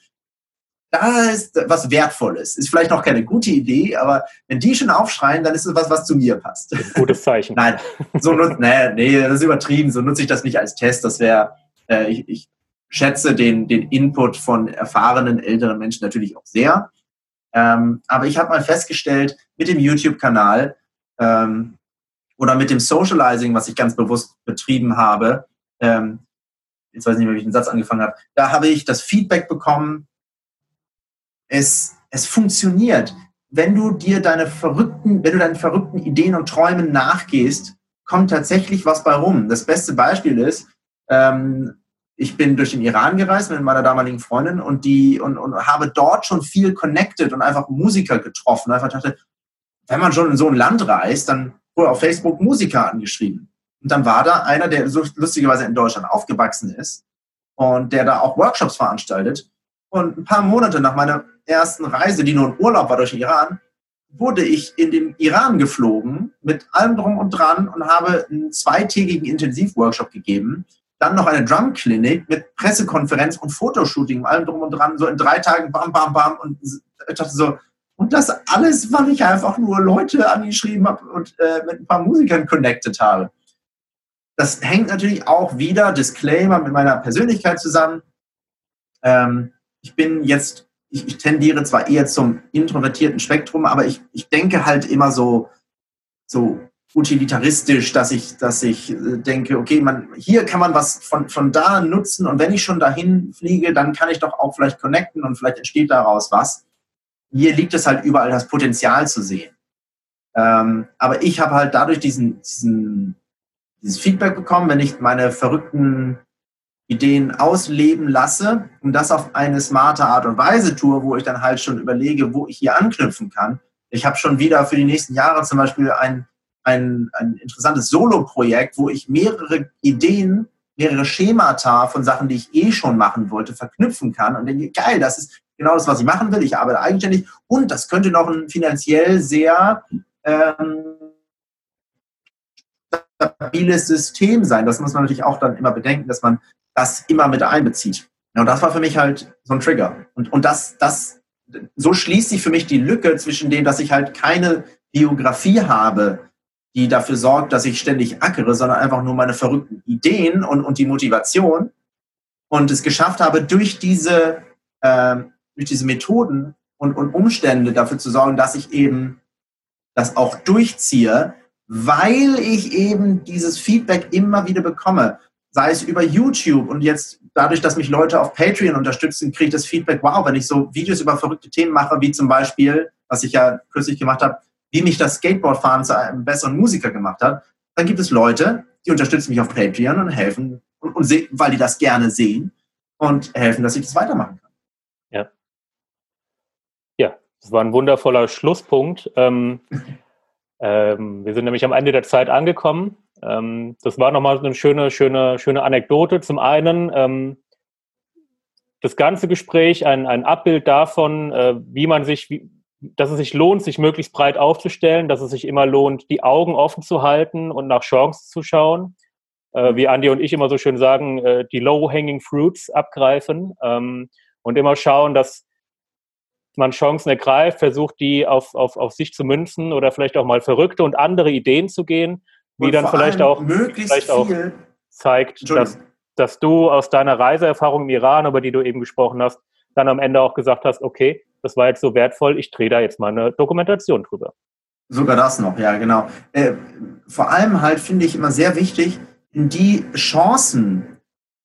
da ist was Wertvolles. Ist vielleicht noch keine gute Idee, aber wenn die schon aufschreien, dann ist es was, was zu mir passt. Gutes Zeichen. Nein, so nutzt, nee, nee, das ist übertrieben. So nutze ich das nicht als Test. Das wäre, äh, ich, ich schätze den, den Input von erfahrenen älteren Menschen natürlich auch sehr. Ähm, aber ich habe mal festgestellt, mit dem YouTube-Kanal ähm, oder mit dem Socializing, was ich ganz bewusst betrieben habe, ähm, jetzt weiß ich nicht mehr, wie ich den Satz angefangen habe, da habe ich das Feedback bekommen, es, es funktioniert. Wenn du dir deine verrückten, wenn du deinen verrückten Ideen und Träumen nachgehst, kommt tatsächlich was bei rum. Das beste Beispiel ist, ähm, ich bin durch den Iran gereist mit meiner damaligen Freundin und die und, und habe dort schon viel connected und einfach Musiker getroffen. Einfach dachte, wenn man schon in so ein Land reist, dann wurde auf Facebook Musiker angeschrieben. Und dann war da einer, der so lustigerweise in Deutschland aufgewachsen ist und der da auch Workshops veranstaltet. Und ein paar Monate nach meiner ersten Reise, die nur ein Urlaub war durch den Iran, wurde ich in den Iran geflogen mit allem drum und dran und habe einen zweitägigen Intensivworkshop gegeben dann noch eine Drumklinik mit Pressekonferenz und Fotoshooting, allem drum und dran, so in drei Tagen, bam, bam, bam. Und ich dachte so, und das alles, weil ich einfach nur Leute angeschrieben habe und äh, mit ein paar Musikern connected habe. Das hängt natürlich auch wieder, Disclaimer, mit meiner Persönlichkeit zusammen. Ähm, ich bin jetzt, ich, ich, tendiere zwar eher zum introvertierten Spektrum, aber ich, ich denke halt immer so, so utilitaristisch, dass ich, dass ich äh, denke, okay, man, hier kann man was von, von da nutzen und wenn ich schon dahin fliege, dann kann ich doch auch vielleicht connecten und vielleicht entsteht daraus was. Hier liegt es halt überall das Potenzial zu sehen. Ähm, aber ich habe halt dadurch diesen, diesen, dieses Feedback bekommen, wenn ich meine verrückten Ideen ausleben lasse und das auf eine smarte Art und Weise tue, wo ich dann halt schon überlege, wo ich hier anknüpfen kann. Ich habe schon wieder für die nächsten Jahre zum Beispiel ein ein, ein interessantes Solo-Projekt, wo ich mehrere Ideen, mehrere Schemata von Sachen, die ich eh schon machen wollte, verknüpfen kann und denke, geil, das ist genau das, was ich machen will. Ich arbeite eigenständig und das könnte noch ein finanziell sehr ähm, stabiles System sein. Das muss man natürlich auch dann immer bedenken, dass man das immer mit einbezieht. Und das war für mich halt so ein Trigger. Und, und das, das, so schließt sich für mich die Lücke zwischen dem, dass ich halt keine Biografie habe, die dafür sorgt, dass ich ständig ackere, sondern einfach nur meine verrückten Ideen und, und die Motivation und es geschafft habe, durch diese, äh, durch diese Methoden und, und Umstände dafür zu sorgen, dass ich eben das auch durchziehe, weil ich eben dieses Feedback immer wieder bekomme, sei es über YouTube und jetzt dadurch, dass mich Leute auf Patreon unterstützen, kriege ich das Feedback, wow, wenn ich so Videos über verrückte Themen mache, wie zum Beispiel, was ich ja kürzlich gemacht habe, wie mich das Skateboardfahren zu einem besseren Musiker gemacht hat, dann gibt es Leute, die unterstützen mich auf Patreon und helfen, und, und sehen, weil die das gerne sehen und helfen, dass ich das weitermachen kann. Ja. Ja, das war ein wundervoller Schlusspunkt. Ähm, ähm, wir sind nämlich am Ende der Zeit angekommen. Ähm, das war nochmal eine schöne, schöne, schöne Anekdote. Zum einen, ähm, das ganze Gespräch, ein, ein Abbild davon, äh, wie man sich, wie, dass es sich lohnt, sich möglichst breit aufzustellen, dass es sich immer lohnt, die Augen offen zu halten und nach Chancen zu schauen. Äh, wie Andi und ich immer so schön sagen, äh, die low-hanging fruits abgreifen ähm, und immer schauen, dass man Chancen ergreift, versucht, die auf, auf, auf sich zu münzen oder vielleicht auch mal verrückte und andere Ideen zu gehen, wie und dann vielleicht auch, vielleicht auch zeigt, dass, dass du aus deiner Reiseerfahrung im Iran, über die du eben gesprochen hast, dann am Ende auch gesagt hast, okay, das war jetzt so wertvoll, ich drehe da jetzt mal eine Dokumentation drüber. Sogar das noch, ja, genau. Äh, vor allem halt finde ich immer sehr wichtig, die Chancen,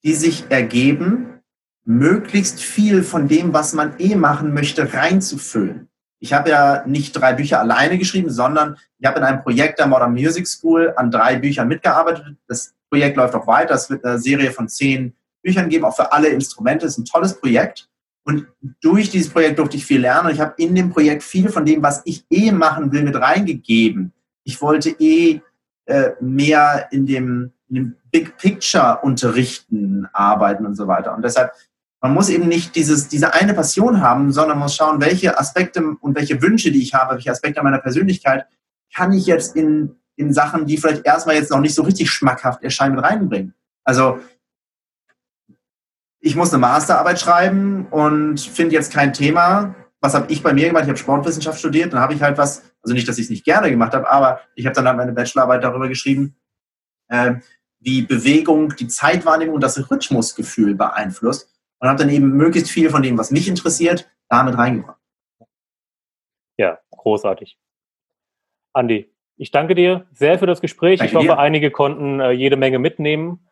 die sich ergeben, möglichst viel von dem, was man eh machen möchte, reinzufüllen. Ich habe ja nicht drei Bücher alleine geschrieben, sondern ich habe in einem Projekt der Modern Music School an drei Büchern mitgearbeitet. Das Projekt läuft auch weiter. Es wird eine Serie von zehn Büchern geben, auch für alle Instrumente. Es ist ein tolles Projekt. Und durch dieses Projekt durfte ich viel lernen. Und ich habe in dem Projekt viel von dem, was ich eh machen will, mit reingegeben. Ich wollte eh äh, mehr in dem, in dem Big Picture unterrichten, arbeiten und so weiter. Und deshalb, man muss eben nicht dieses, diese eine Passion haben, sondern muss schauen, welche Aspekte und welche Wünsche, die ich habe, welche Aspekte meiner Persönlichkeit kann ich jetzt in, in Sachen, die vielleicht erstmal jetzt noch nicht so richtig schmackhaft erscheinen, mit reinbringen. Also ich muss eine Masterarbeit schreiben und finde jetzt kein Thema. Was habe ich bei mir gemacht? Ich habe Sportwissenschaft studiert, dann habe ich halt was, also nicht, dass ich es nicht gerne gemacht habe, aber ich habe dann halt meine Bachelorarbeit darüber geschrieben, äh, wie Bewegung die Zeitwahrnehmung und das Rhythmusgefühl beeinflusst und habe dann eben möglichst viel von dem, was mich interessiert, damit reingebracht. Ja, großartig. Andi, ich danke dir sehr für das Gespräch. Danke ich hoffe, dir. einige konnten äh, jede Menge mitnehmen.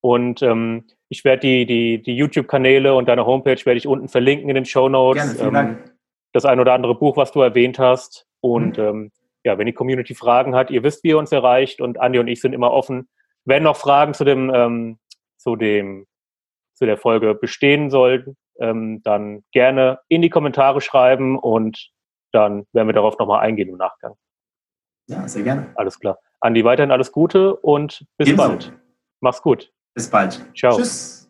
Und ähm, ich werde die, die, die YouTube-Kanäle und deine Homepage werde ich unten verlinken in den Show Notes. Ähm, das ein oder andere Buch, was du erwähnt hast. Und mhm. ähm, ja, wenn die Community Fragen hat, ihr wisst, wie ihr uns erreicht. Und Andi und ich sind immer offen. Wenn noch Fragen zu dem, ähm, zu dem, zu der Folge bestehen sollten, ähm, dann gerne in die Kommentare schreiben und dann werden wir darauf nochmal eingehen im Nachgang. Ja, sehr gerne. Alles klar. Andi, weiterhin alles Gute und bis Ebenso. bald. Mach's gut. Bis bald. Ciao. Tschüss.